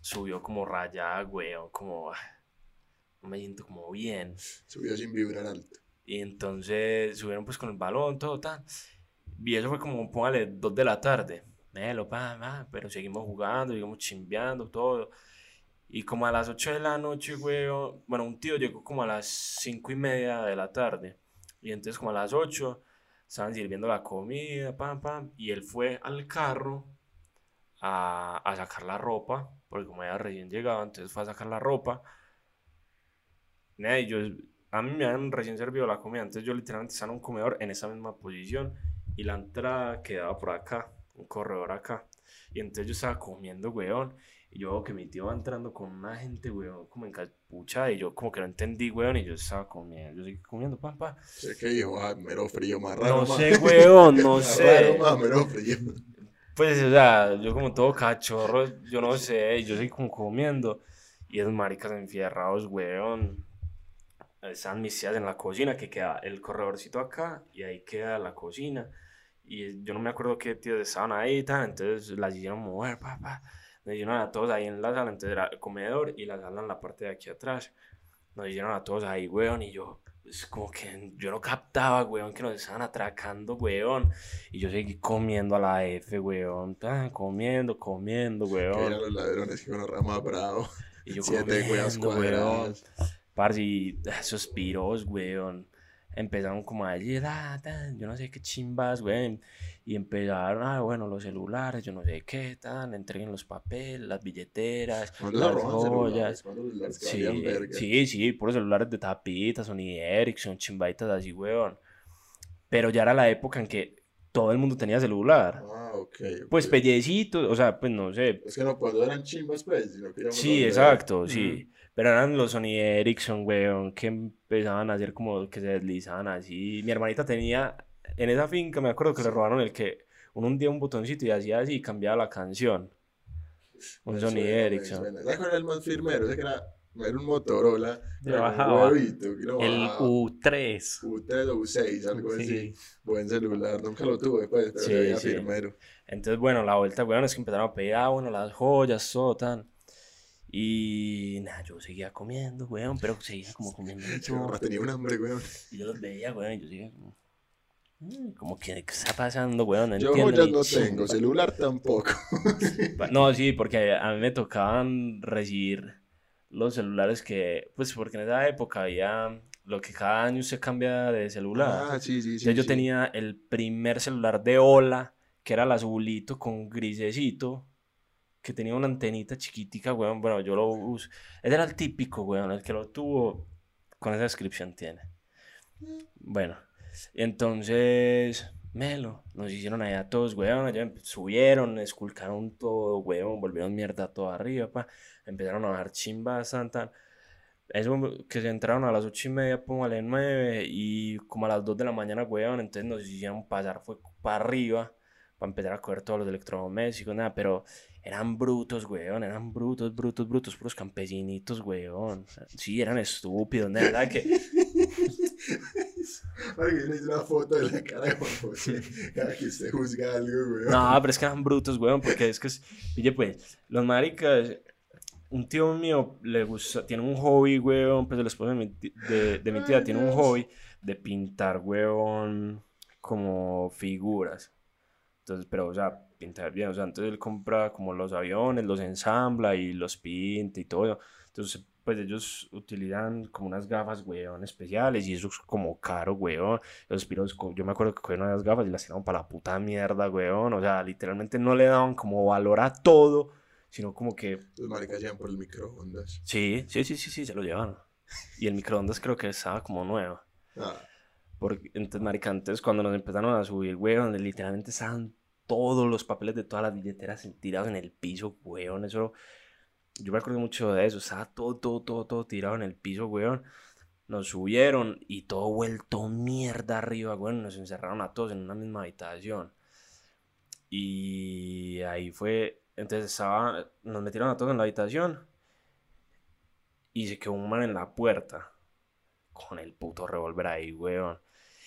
subió como rayada, weón, como, ah, no me siento como bien. Subió sin vibrar alto. Y entonces subieron pues con el balón, todo tal. Y eso fue como, póngale, dos de la tarde. Melo, pa, pa, pero seguimos jugando, seguimos chimbeando, todo. Y como a las 8 de la noche, weón, bueno, un tío llegó como a las 5 y media de la tarde. Y entonces como a las 8 estaban sirviendo la comida, pam, pam. Y él fue al carro a, a sacar la ropa, porque como ella recién llegaba, entonces fue a sacar la ropa. Y yo, a mí me habían recién servido la comida, entonces yo literalmente estaba en un comedor en esa misma posición y la entrada quedaba por acá, un corredor acá. Y entonces yo estaba comiendo, weón. Y yo veo que mi tío va entrando con una gente, weón, como encapuchada. Y yo como que no entendí, weón. Y yo estaba comiendo, yo seguí comiendo, papá. Sé que dijo, ah, mero frío, más raro. No más- sé, weón, no más sé. raro, más mero frío. Pues, o sea, yo como todo cachorro, yo no sé, yo seguí como comiendo. Y esos maricas enfierrados, weón. Estaban mis tías en la cocina, que queda el corredorcito acá, y ahí queda la cocina. Y yo no me acuerdo qué tías estaban ahí y tal, entonces las hicieron mover, papá. Nos hicieron a todos ahí en la sala, entonces era el comedor y la sala en la parte de aquí atrás. Nos hicieron a todos ahí, weón, y yo, pues como que yo no captaba, weón, que nos estaban atracando, weón. Y yo seguí comiendo a la F, weón, tan, comiendo, comiendo, Que eran weón. los ladrones que uno rama bravo. Y yo Siete comiendo, weón. Parce, y esos piros, weón, empezaron como a decir, ah, tan, yo no sé qué chimbas, weón. Y empezaron, ah, bueno, los celulares, yo no sé qué, tan, entreguen los papeles, las billeteras, las joyas. Sí, sí, sí, puros celulares de tapita, Sony Ericsson, chimbaitas así, weón. Pero ya era la época en que todo el mundo tenía celular. Ah, ok. ok. Pues pellecitos, o sea, pues no sé. Es que no cuando eran chimbas, pues, sino que Sí, exacto, sí. Pero eran los Sony Ericsson, weón, que empezaban a hacer como que se deslizaban así. Mi hermanita tenía, en esa finca, me acuerdo que le robaron el que uno hundía un botoncito y hacía así y cambiaba la canción. Un Me Sony suena, suena. ¿Sabes cuál era el más firmero? Ese que era, era un Motorola. Era un bajaba. huevito, que lo El bajaba. U3. U3 o U6, algo Sí. así. Buen celular, nunca lo tuve, pues, pero Sí, veía sí. firmero. Entonces, bueno, la vuelta, weón, es que empezaron a ah, bueno, las joyas, todo tan. Y nada, yo seguía comiendo, weón, pero seguía como comiendo gorra tenía un hambre, weón. Y yo los veía, weón, y yo seguía como. "Mm, Como que, ¿qué está pasando, weón? No Yo entiendo ni no chimba". tengo, celular tampoco. No, sí, porque a mí me tocaban recibir los celulares que, pues porque en esa época había lo que cada año se cambia de celular. Ah, sí, sí, sí. Entonces yo sí. tenía el primer celular de Ola, que era el azulito con grisecito, que tenía una antenita chiquitica, weón. Bueno, yo lo uso. Ese era el típico, weón. El que lo tuvo, con esa descripción tiene. Bueno, entonces, Melo, nos hicieron allá todos, weón. Allá empe- subieron, esculcaron todo, weón. Volvieron mierda todo arriba, pa. Empezaron a bajar chimbas, tan. Eso que se entraron a las ocho y media, póngale nueve, y como a las 2 de la mañana, weón, entonces nos hicieron pasar, fue para arriba, para empezar a coger todos los electrodomésticos, nada, pero eran brutos, weón, eran brutos, brutos, brutos, puros campesinitos, weón. Sí, eran estúpidos, nada, ¿verdad? Que, Ay, yo le hice una foto de la cara de Juan José. Cada que usted juzga algo, weón. no, pero es que eran brutos, weón, porque es que, pille, pues, los maricas, un tío mío le gusta, tiene un hobby, weón, pues el esposo de mi, de, de mi tía tiene un hobby de pintar, weón, como figuras. Entonces, pero, o sea, pintar bien, o sea, entonces él compra como los aviones, los ensambla y los pinta y todo. Entonces, pues ellos utilizan como unas gafas, weón, especiales y eso es como caro, weón. Los piros, yo me acuerdo que cogieron unas gafas y las tiraron para la puta mierda, weón. O sea, literalmente no le daban como valor a todo, sino como que Los maricas llegan por el microondas. Sí, sí, sí, sí, sí, se lo llevaron. Y el microondas creo que estaba como nuevo. Ah, Porque entonces, marica, antes cuando nos empezaron a subir, weón, literalmente estaban todos los papeles de todas las billeteras tirados en el piso, weón. Eso, yo me acuerdo mucho de eso. Estaba todo, todo, todo, todo tirado en el piso, weón. Nos subieron y todo vuelto mierda arriba, weón. Nos encerraron a todos en una misma habitación. Y ahí fue, entonces estaba, nos metieron a todos en la habitación y se quedó un man en la puerta con el puto revólver ahí, weón.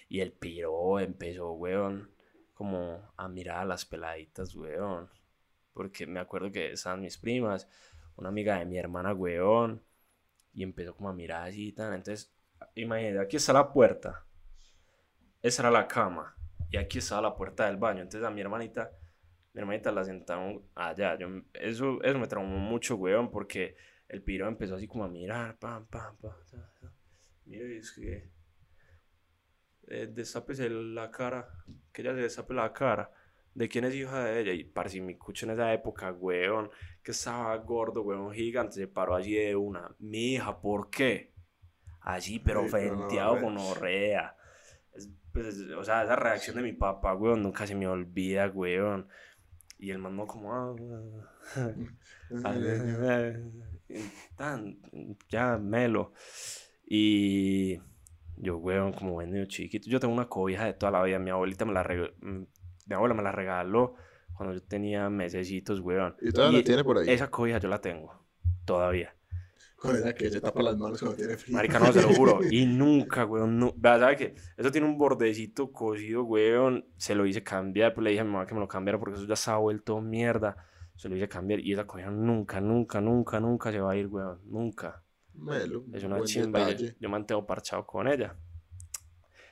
Y el piro empezó, weón, como a mirar a las peladitas, weón. Porque me acuerdo que estaban mis primas, una amiga de mi hermana, weón. Y empezó como a mirar así y tal. Entonces, imagínate, aquí está la puerta. Esa era la cama. Y aquí estaba la puerta del baño. Entonces a mi hermanita, mi hermanita la sentaron allá. Yo, eso, eso me traumó mucho, weón, porque el piro empezó así como a mirar, pam, pam, pam. Mire, es que eh, la cara, que ella se destape la cara. ¿De quién es hija de ella? Y parecía mi cucho en esa época, weón, que estaba gordo, weón, gigante, se paró allí de una. Mi hija, ¿por qué? Allí, pero no, con orrea. Es- pues, es- o sea, esa reacción de mi papá, weón, nunca se me olvida, weón. Y el man no como... ah, ah, tan, ya, melo. Y yo, weón, como bueno, chiquito. Yo tengo una cobija de toda la vida. Mi abuelita me la regaló. Mi abuela me la regaló cuando yo tenía mesecitos, weón. Y todavía la Y tiene por ahí. Esa cobija yo la tengo. Todavía. Con esa que se tapa las manos cuando tiene frío. Marica, no, se lo juro. Y nunca, weón. No, Vea, ¿sabe qué? Eso tiene un bordecito cosido, weón. Se lo hice cambiar. Pues le dije a mi mamá que me lo cambiara porque eso ya estaba vuelto mierda. Se lo hice cambiar. Y esa cobija nunca, nunca, nunca, nunca se va a ir, weón. Nunca. Melo, Es una chimba. Yo, yo mantengo parchado con ella.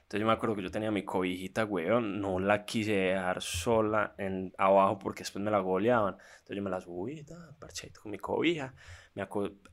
Entonces yo me acuerdo que yo tenía mi cobijita, weón. No la quise dejar sola en, abajo porque después me la goleaban. Entonces yo me la subí, parchadito con mi cobija. Me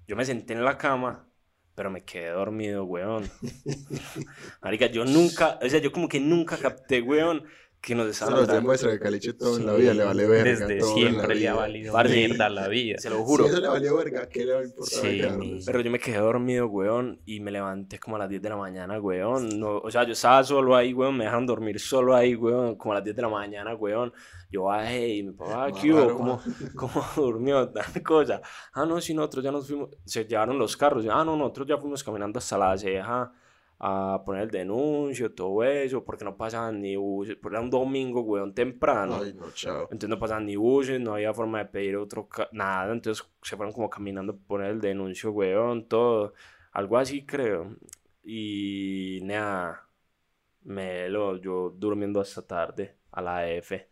yo me senté en la cama, pero me quedé dormido, weón. Marica, yo nunca, o sea, yo como que nunca capté, weón, que nos Eso estaban nos demuestra que Caliche todo en la Sí, vida le vale verga. Desde todo en la siempre le ha valido mierda la vida. Se lo Si juro. eso le valió verga, ¿qué le va a importar Sí, a Carlos? mi- Pero yo me quedé dormido, weón, y me levanté como a las 10 de la mañana, weón. No, o sea, yo estaba solo ahí, weón, me dejaron dormir solo ahí, weón, como a las 10 de la mañana, weón. Yo bajé y mi papá, ¿qué hubo? ¿Cómo, cómo durmió? Tal cosa. Ah, no, si nosotros ya nos fuimos, se llevaron los carros. Ah, no, nosotros ya fuimos caminando hasta la ceja a poner el denuncio, todo eso, porque no pasaban ni buses, porque era un domingo, weón, temprano. Ay, no, chao. Entonces no pasaban ni buses, no había forma de pedir otro, nada. Entonces se fueron como caminando a poner el denuncio, weón, todo. Algo así creo. Y nada, me lo, yo durmiendo hasta tarde, a la F.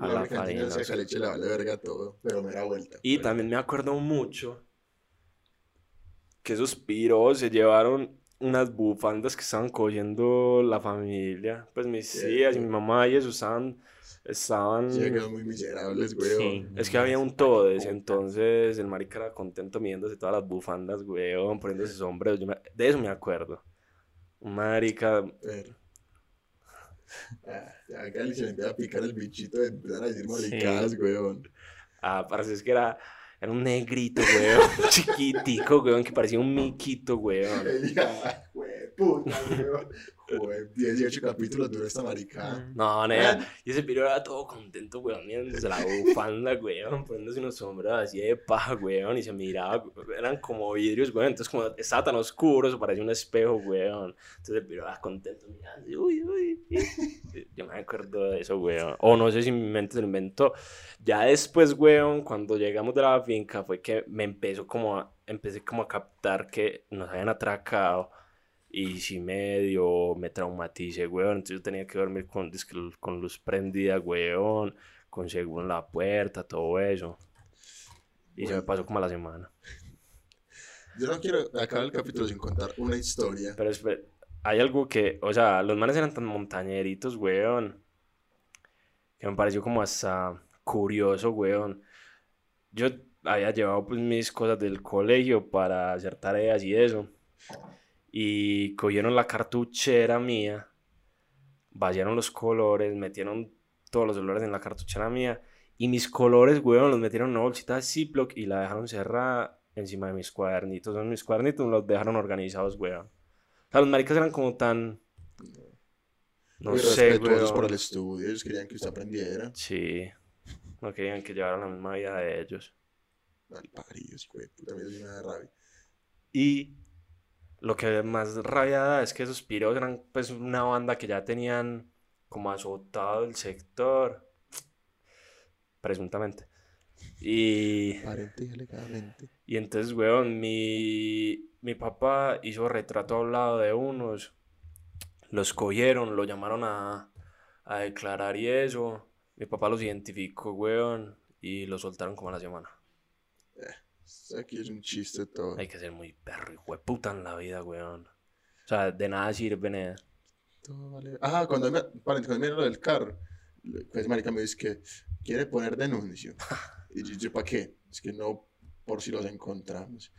A La la única que entiendo es que a Farinas. Caliche le vale verga todo, pero me da vuelta. Y también me acuerdo mucho que esos piros se llevaron unas bufandas que estaban cogiendo la familia. Pues mis tías y mi mamá y eso estaban, estaban... Sí, quedó muy miserables, güey. Sí. Es que había un todes, entonces el marica era contento midiéndose todas las bufandas, weón, poniéndose sombreros. Yo me- de eso me acuerdo. Un marica, Pero... Ah, ya que Caliche le empieza a picar el bichito de empezar a decir maricadas, weón. ah, parece es que era, era un negrito, weón, chiquitico, weón, que parecía un miquito, weón. Ella, güey, puta, weón. Joder, 18 capítulos duró esta maricada. No, nena, y ese piro era todo contento, weón, mirándose la bufanda, weón, poniéndose unos sombreros así de paja, weón, y se miraba, eran como vidrios, weón, entonces como estaba tan oscuro, eso parecía un espejo, weón, entonces el piro era contento mirando, uy, uy, yo me acuerdo de eso, weón, o no sé si mi mente se lo inventó, ya después, weón, cuando llegamos de la finca, fue que me empezó como a, empecé como a captar que nos habían atracado, y sí medio me traumaticé, weón. Entonces yo tenía que dormir con, con luz prendida, weón. Con seguro en la puerta, todo eso. Y se me pasó como a la semana. Yo no quiero acabar el capítulo sin contar una historia. Pero espera, hay algo que, o sea, los manes eran tan montañeritos, weón. Que me pareció como hasta curioso, weón. Yo había llevado pues mis cosas del colegio para hacer tareas y eso. Y cogieron la cartuchera mía, vaciaron los colores, metieron todos los colores en la cartuchera mía. Y mis colores, weón, los metieron en una bolsita de Ziploc y la dejaron cerrada encima de mis cuadernitos. Son mis cuadernitos los dejaron organizados, weón. O sea, los maricas eran como tan... No Muy sé, respetuosos weón. por el estudio. Ellos querían que usted aprendiera. Sí. No querían que llevaran la misma vida de ellos. Mal paridos, güey. Puta, me da rabia. Y lo que más rabia da es que esos piros eran pues una banda que ya tenían como azotado el sector. Presuntamente. Y, y entonces, weón, mi, mi papá hizo retrato hablado de unos. Los cogieron, lo llamaron a, a declarar y eso. Mi papá los identificó, weón, y los soltaron como a la semana. Aquí es un chiste todo. Hay que ser muy perro, de puta en la vida, weón. O sea, de nada sirve, nada. Todo vale. Ah, cuando me, cuando me lo del carro, pues marica me dice que quiere poner denuncio. Y yo, yo ¿para qué? Es que no, por si los encontramos.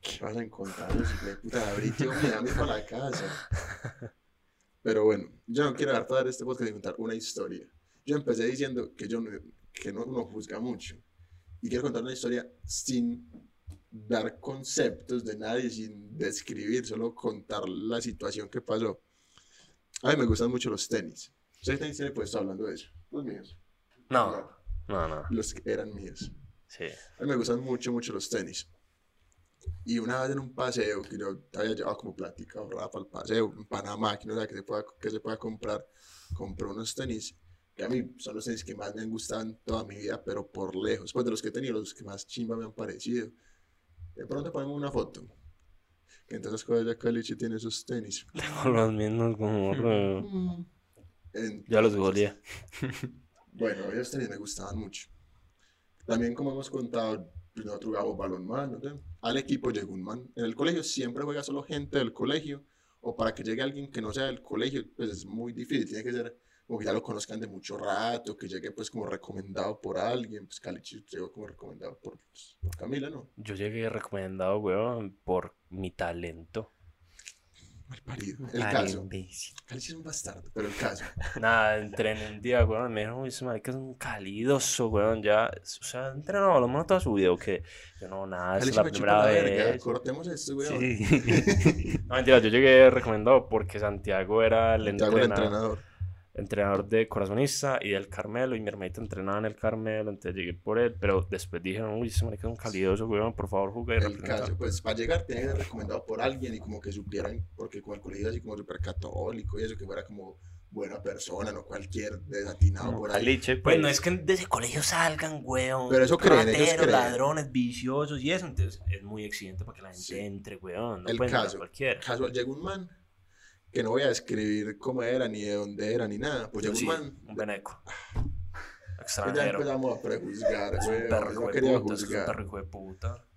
¿Qué vas a encontrarlos? hijo de puta, abrite me da para la casa. Pero bueno, yo no quiero dar todo este podcast y contar una historia. Yo empecé diciendo que yo no, que no, no juzga mucho. Y quiero contar una historia sin dar conceptos de nadie, sin describir, solo contar la situación que pasó. A mí me gustan mucho los tenis. ¿Ustedes tenis tiene puesto hablando de eso? Los míos. No, no, no. Los que eran míos. Sí. A mí me gustan mucho, mucho los tenis. Y una vez en un paseo, que yo había llevado como plática ahorrada para el paseo, en Panamá, que no sé que se pueda, que se pueda comprar, compré unos tenis que a mí son los tenis que más me han gustado en toda mi vida, pero por lejos. Pues de los que he tenido, los que más chimba me han parecido. De pronto ponemos una foto. Que entonces Koya Caliche tiene esos tenis. Tengo los mismos como... Mm. En- Ya los goleé. Bueno, esos tenis me gustaban mucho. También, como hemos contado, nosotros jugamos balonmano. ¿sí? Al equipo llegó un man. En el colegio siempre juega solo gente del colegio. O para que llegue alguien que no sea del colegio, pues es muy difícil. Tiene que ser como que ya lo conozcan de mucho rato, que llegue pues como recomendado por alguien. Pues Calichi llegó como recomendado por, pues, por Camila, ¿no? Yo llegué recomendado, weón, por mi talento. Mal parido. El Ay, caso. imbécil. Calichi es un bastardo, pero el caso. Nada, entrené un día, weón, me dijeron, uy, ese marica es un calidoso, weón, ya, o sea, ha entrenado lo menos toda su vida, ¿o qué? Yo, no, nada, es la primera la verga. vez. Cortemos esto, weón. Sí. No, mentira, yo llegué recomendado porque Santiago era el Te hago el entrenador, entrenador. de Corazonista y del Carmelo, y mi hermanito entrenaba en el Carmelo, entonces llegué por él, pero después dijeron, uy, ese marica es un calidoso, weón, por favor, jugué y el representa". caso, pues para llegar tenía que ser recomendado por alguien y como que supieran, porque como el colegio así como súper católico y eso, que fuera como buena persona, no cualquier desatinado por ahí. Caliche, Pues pues. no es que de ese colegio salgan, weón. Pero eso creen, ellos rateros, creen. ladrones, viciosos y eso. Entonces es muy exigente para que la gente Sí. entre, weón. No El pueden entrar caso. cualquiera. Casual, llegó un man, que no voy a describir cómo era, ni de dónde era, ni nada, pues llegó Sí, un man, un veneco. ya Extranjero. empezamos a prejuzgar, Es un güey, perro no quería puta, es un juzgar. perro hijo de puta.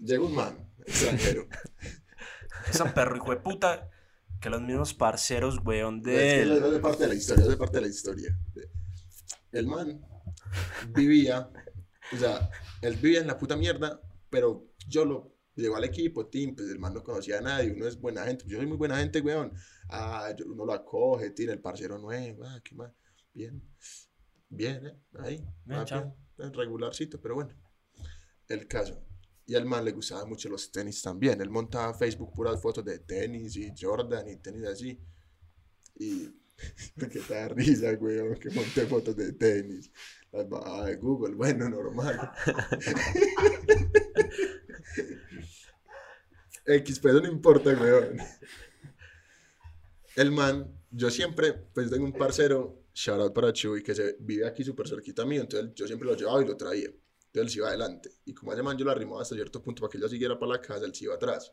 Llegó un man, extranjero, Es un perro hijo de puta que los mismos parceros, weón, es de que él. es de parte de la historia, es de parte de la historia. El man vivía, o sea, él vivía en la puta mierda, pero yo lo llegó al equipo, Tim, pues el man no conocía a nadie, uno es buena gente, yo soy muy buena gente, weón. Ah, uno lo acoge, tira el parcero nuevo, ah, qué más, bien, bien, eh, ahí, Bien, chao. bien, regularcito, pero bueno. El caso. Y al man le gustaban mucho los tenis también. Él montaba en Facebook puras fotos de tenis y Jordan y tenis así. Y que te da risa, weón, que monté fotos de tenis. Las bajaba de Google, bueno, normal. X, pero no importa, weón. El man, yo siempre, pues tengo un parcero, shout out para Chuy, que se vive aquí súper cerquita mío, entonces yo siempre lo llevaba y lo traía. Entonces él se iba adelante. Y como ese man yo lo arrimaba hasta cierto punto para que yo siguiera para la casa, él se iba atrás.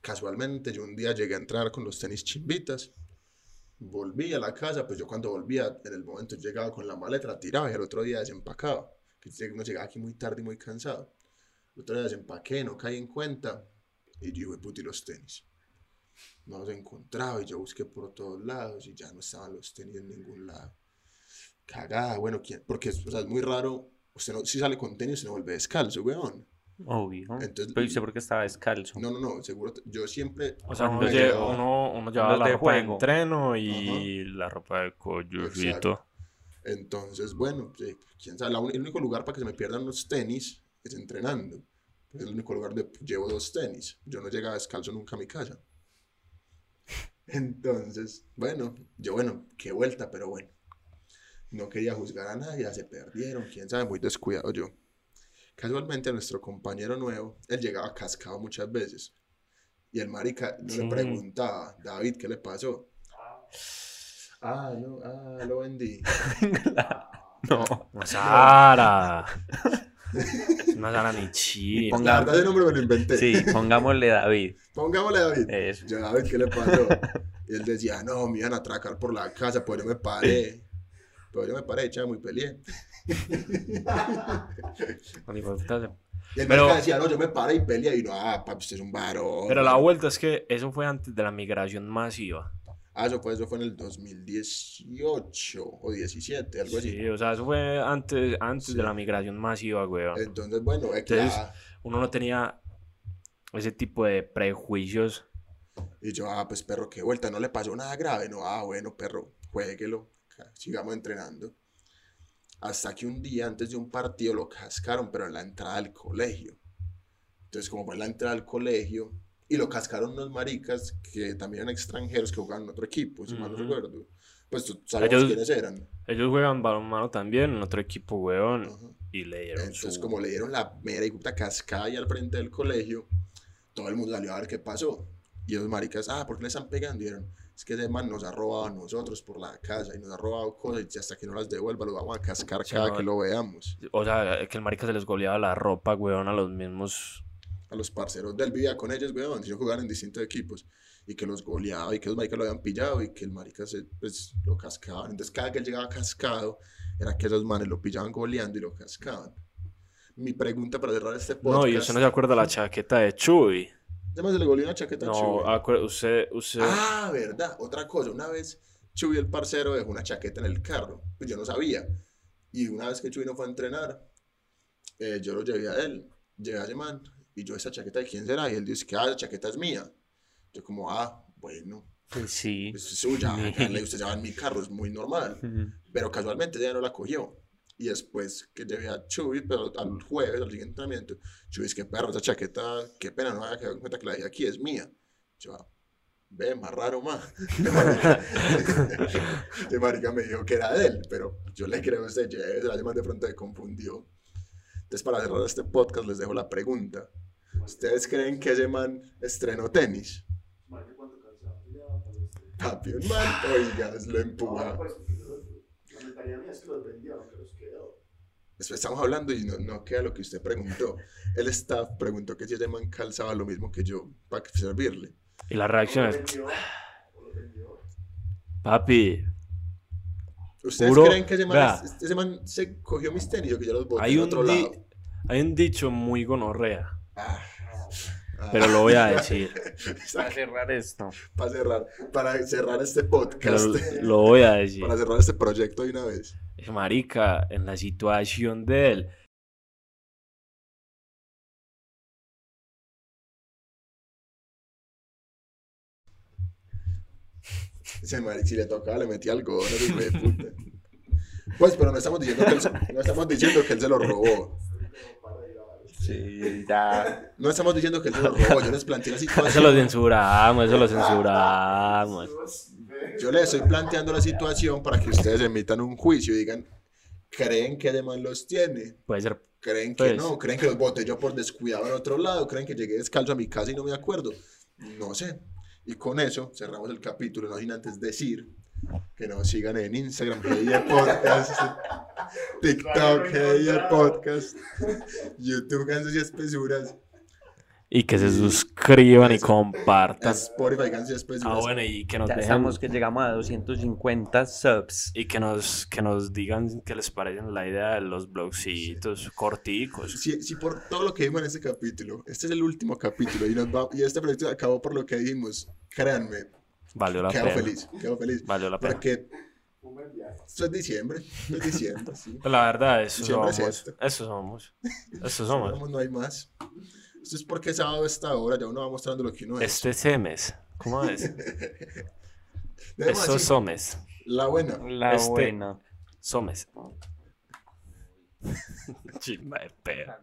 Casualmente, yo un día llegué a entrar con los tenis chimbitas. Volví a la casa, pues yo cuando volvía, en el momento llegaba con la maleta, la tiraba y el otro día desempacaba. Que uno llegaba aquí muy tarde y muy cansado. El otro día desempaqué, no caí en cuenta. Y yo, "Hue puti, los tenis. No los encontraba y yo busqué por todos lados y ya no estaban los tenis en ningún lado. Cagada, bueno, ¿quién? Porque o sea, es muy raro. Usted no, si sale con tenis, se no vuelve descalzo, weón. Obvio. Entonces- Pero ¿usted por qué estaba descalzo? No, no, no, seguro. Yo siempre. O sea, uno, Cuando lle- llegaba- uno, uno llevaba los la de ropa de juego. entreno y la ropa de collurrito. Exacto. Entonces, bueno, sí, quién sabe. La el único lugar para que se me pierdan los tenis es entrenando. Es el único lugar donde llevo dos tenis. Yo no llegaba descalzo nunca a mi casa. Entonces, bueno, yo, bueno, qué vuelta, pero bueno. No quería juzgar a nadie, ya se perdieron, quién sabe, muy descuidado yo. Casualmente, nuestro compañero nuevo, él llegaba cascado muchas veces. Y el marica no Sí. le preguntaba, David, ¿qué le pasó? Ah, no, ah, lo vendí. No. Sara. Es una Sara ni chida. Ponga- La verdad, ese nombre me lo inventé. Sí, pongámosle David. Pongámosle a David. Eso. Yo, David, ¿qué le pasó? Y él decía, no, me iban a atracar por la casa, pues yo me paré. Pero yo me paré, chamo, y peleé. Y el Pero- decía, no, yo me paré y peleé. Y no, ah, papi, usted es un varón. Pero la vuelta es que eso fue antes de la migración masiva. Ah, eso fue, eso fue en el 2018 o 17, algo así. Sí, o sea, eso fue antes, antes Sí. de la migración masiva, weón. Entonces, bueno, es que Entonces- Uno no tenía ese tipo de prejuicios. Y yo, ah, pues perro, qué vuelta, no le pasó nada grave. No, ah, bueno, perro, jueguelo, sigamos entrenando. Hasta que un día antes de un partido lo cascaron, pero en la entrada del colegio. Entonces, como fue en la entrada del colegio, y lo cascaron unos maricas que también eran extranjeros que jugaban en otro equipo, si mal no recuerdo. Pues tú sabes quiénes eran. Ellos juegan balonmano también en otro equipo, weón. Ajá. Y le dieron Entonces, su... como le dieron la mera y puta cascada ahí al frente del colegio, todo el mundo salió a ver qué pasó. Y los maricas, ah, ¿por qué le están pegando? Y dijeron, es que ese man nos ha robado a nosotros por la casa y nos ha robado cosas y hasta que no las devuelva lo vamos a cascar Sí, cada no. que lo veamos. O sea, que el marica se les goleaba la ropa, weón, a los mismos... A los parceros del vivía con ellos, weón, si ellos jugaban en distintos equipos y que los goleaba y que los maricas lo habían pillado y que el marica se, pues, lo cascaban. Entonces, cada que él llegaba cascado, era que esos manes lo pillaban goleando y lo cascaban. Mi pregunta para cerrar este podcast. No, y usted no se acuerda la chaqueta de Chuy. Además, se le goleó una chaqueta a No, Chuy. acuer- usted, usted... Ah, verdad. Otra cosa. Una vez Chuy, el parcero, dejó una chaqueta en el carro. Pues yo no sabía. Y una vez que Chuy no fue a entrenar, eh, yo lo llevé a él. Llegué a ese man. Y yo, ¿esa chaqueta de quién será? Y él dice que, ah, la chaqueta es mía. Yo como, ah, bueno, Pues sí. es suya. hágale, usted se va en mi carro, es muy normal. Pero casualmente ella no la cogió. Y después que llevé a Chuy, pero al jueves, al siguiente entrenamiento, Chuy es que perro, esa chaqueta, qué pena, no me había quedado en cuenta que la dejé aquí, es mía. Yo, ah, ve, más raro, más. De marica me dijo que era de él, pero yo le creo a usted, yo, la llamada de pronto me confundió. Entonces, para cerrar este podcast, les dejo la pregunta. ¿Ustedes creen que ese man estrenó tenis? Papi, un man, oigas, lo empuja. La mentalidad mía es que los vendió, no que los quedó. Después estamos hablando y no, no queda lo que usted preguntó. El staff preguntó que si ese man calzaba lo mismo que yo para servirle. Y la reacción es, papi, ¿Ustedes Puro- creen que ese man, vea. es- ese man se cogió mis tenis o que yo los boté hay en un, otro di- lado? hay un dicho muy gonorrea, Ah, ah. pero lo voy a decir. Para cerrar esto. para cerrar, para cerrar este Pero podcast, lo voy a decir. para cerrar este proyecto de una vez. Marica, en la situación de él, Ese si le tocaba, le metía algo, no hijo de puta. Pues, pero no estamos diciendo que él, se- no estamos diciendo que él se lo robó. Sí, ya. No estamos diciendo que él se lo robó. Yo les planteé la eso situación. lo censuramos, eso lo censuramos. Yo les estoy planteando la situación para que ustedes emitan un juicio y digan, ¿creen que además los tiene? Puede ser, ¿Creen que Pues. no? ¿Creen que los boté yo por descuidado en otro lado? ¿Creen que llegué descalzo a mi casa y no me acuerdo? No sé. Y con eso cerramos el capítulo, no sin antes decir que nos sigan en Instagram, Heyer Podcast, TikTok, Heyer Podcast, YouTube, Gansos y Espesuras, y que se suscriban y compartan. Spotify, Espesuras. Ah, bueno, y que nos Ya dejen estamos que llegamos a 250 subs. y que nos, que nos digan qué les parece la idea de los blogcitos corticos. Si, si por todo lo que vimos en este capítulo, este es el último capítulo y, nos va- y este proyecto acabó por lo que dijimos, créanme, Valió la quedo pena. feliz, quedo feliz. Valió la pena. Porque esto es diciembre, esto es diciembre, sí. La verdad, eso es somos. esto. Eso somos. Eso somos. No hay más. Esto es porque sábado a esta hora ya uno va mostrando lo que uno es. Este semes. ¿Cómo es? Eso decir, somes. La buena. La Este- buena. Somes. Chimba de perra.